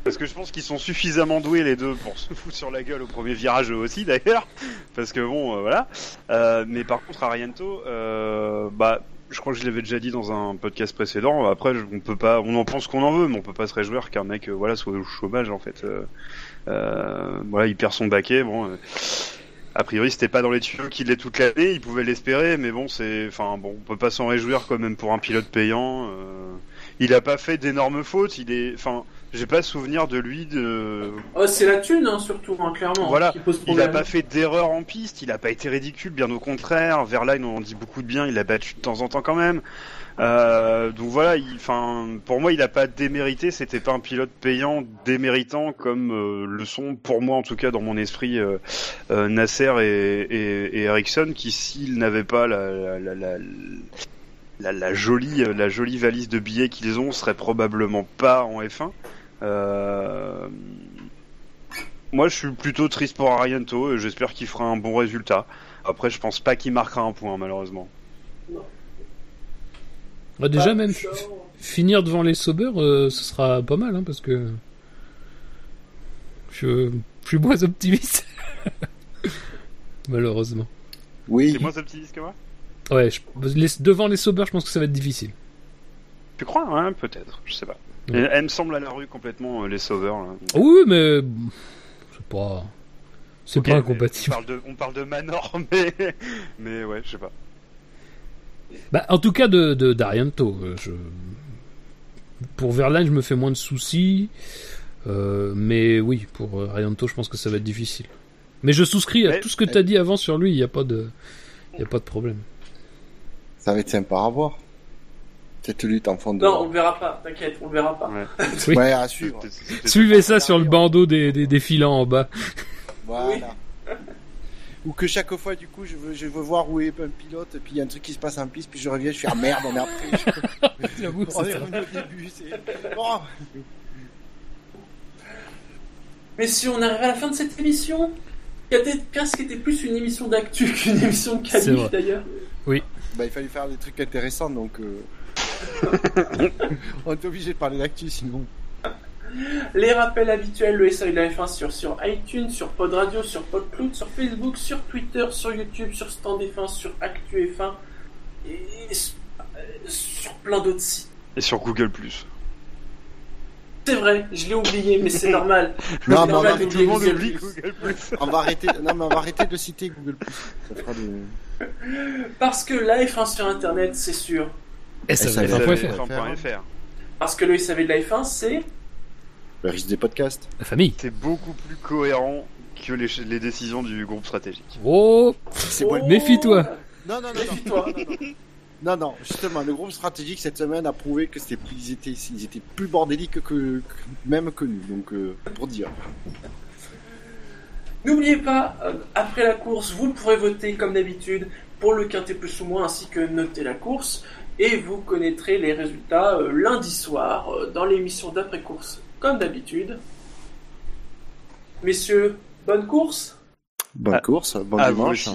Parce que je pense qu'ils sont suffisamment doués les deux pour se foutre sur la gueule au premier virage eux aussi d'ailleurs. Parce que bon, euh, voilà. Euh, mais par contre, Arianto, euh, bah, je crois que je l'avais déjà dit dans un podcast précédent. Après, on peut pas, on en pense qu'on en veut, mais on peut pas se réjouir qu'un mec, euh, voilà, soit au chômage en fait. Euh, voilà, il perd son baquet. Bon. a priori, c'était pas dans les tuyaux qu'il l'est toute l'année. Il pouvait l'espérer, mais bon, c'est, enfin, bon, on peut pas s'en réjouir quand même pour un pilote payant. il a pas fait d'énormes fautes. Il est, enfin, j'ai pas souvenir de lui de. Oh, c'est la thune, hein, surtout, hein, clairement, Voilà, qui pose Il a pas fait d'erreur en piste. Il a pas été ridicule, bien au contraire. Verline, on en dit beaucoup de bien. Il a battu de temps en temps quand même. Euh, donc voilà, il, enfin, pour moi, il a pas démérité. C'était pas un pilote payant déméritant comme euh, le sont pour moi, en tout cas, dans mon esprit, euh, euh, Nasser et, et, et Ericsson, qui s'ils n'avaient pas la, la, la, la, la, la jolie, la jolie valise de billets qu'ils ont, seraient probablement pas en F1. Euh, moi, je suis plutôt triste pour Arianto et j'espère qu'il fera un bon résultat. Après, je pense pas qu'il marquera un point, malheureusement. Bah, déjà Pas même finir devant les Sauber, euh, ce sera pas mal, hein, parce que je, je suis moins optimiste. Malheureusement. Oui, C'est moins optimiste que moi? Ouais, je- les- devant les Sauber, je pense que ça va être difficile. Tu crois hein, Peut-être, je sais pas. Ouais. Elle, elle me semble à la rue complètement, euh, les sauveurs. Là. Oui, mais c'est pas, c'est pas incompatible. On parle de, on parle de Manor, mais, mais ouais, je sais pas. Bah, en tout cas, de, de d'Arianto, euh, je... pour Verlaine, je me fais moins de soucis. Euh, mais oui, pour Arianto, je pense que ça va être difficile. Mais je souscris à Mais- tout ce que tu as dit avant sur lui, il n'y a pas de, il a pas de problème. Ça va être sympa à voir. Cette lutte en fond de. Non, on le verra pas, t'inquiète, on le verra pas. Ouais. Oui. Ouais, à suivre. Suivez ça sur le bandeau des, des, des filants en bas. Voilà. Ou que chaque fois, du coup, je veux, je veux voir où est un pilote, et puis il y a un truc qui se passe en piste, puis je reviens, je fais ah merde, après, je... On est ça. revenu au début, c'est. Oh Mais si on arrive à la fin de cette émission, qui a peut-être presque été plus une émission d'actu qu'une émission de C'est qualif vrai. Bah, il fallait faire des trucs intéressants, donc. euh, on est obligé de parler d'actu sinon. Les rappels habituels, le SAV de la F1 sur, sur iTunes, sur Pod Radio, sur PodCloud, sur Facebook, sur Twitter, sur YouTube, sur Stand F1, sur Actu F1 et sur plein d'autres sites. Et sur Google+. C'est vrai, je l'ai oublié, mais c'est normal. Non, mais on normal va, Tout le monde Google+. oublie Google+. on va arrêter, non, mais on va arrêter de citer Google+. Ça fera des... Parce que la F1 sur Internet, c'est sûr. SAV SAV. F1.fr. F1.fr. Parce que le SAV de la F1, c'est... Le risque des podcasts. La famille. C'est beaucoup plus cohérent que les, les décisions du groupe stratégique. Oh C'est Oh, bon. Méfie-toi. Non, non, non, non. Méfie-toi. Non, non, justement, le groupe stratégique cette semaine a prouvé que c'était plus, ils étaient, ils étaient plus bordéliques que, que- même que nous. Donc, euh, pour dire. N'oubliez pas, euh, après la course, vous pourrez voter comme d'habitude pour le quintet plus ou moins ainsi que noter la course. Et vous connaîtrez les résultats euh, lundi soir euh, dans l'émission d'après-course comme d'habitude. Messieurs, bonne course Bonne course, bon à vous dimanche.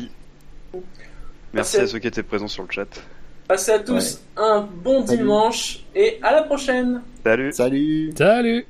Merci à ceux qui étaient présents sur le chat. Passez à tous un bon Salut. dimanche et à la prochaine. Salut. Salut. Salut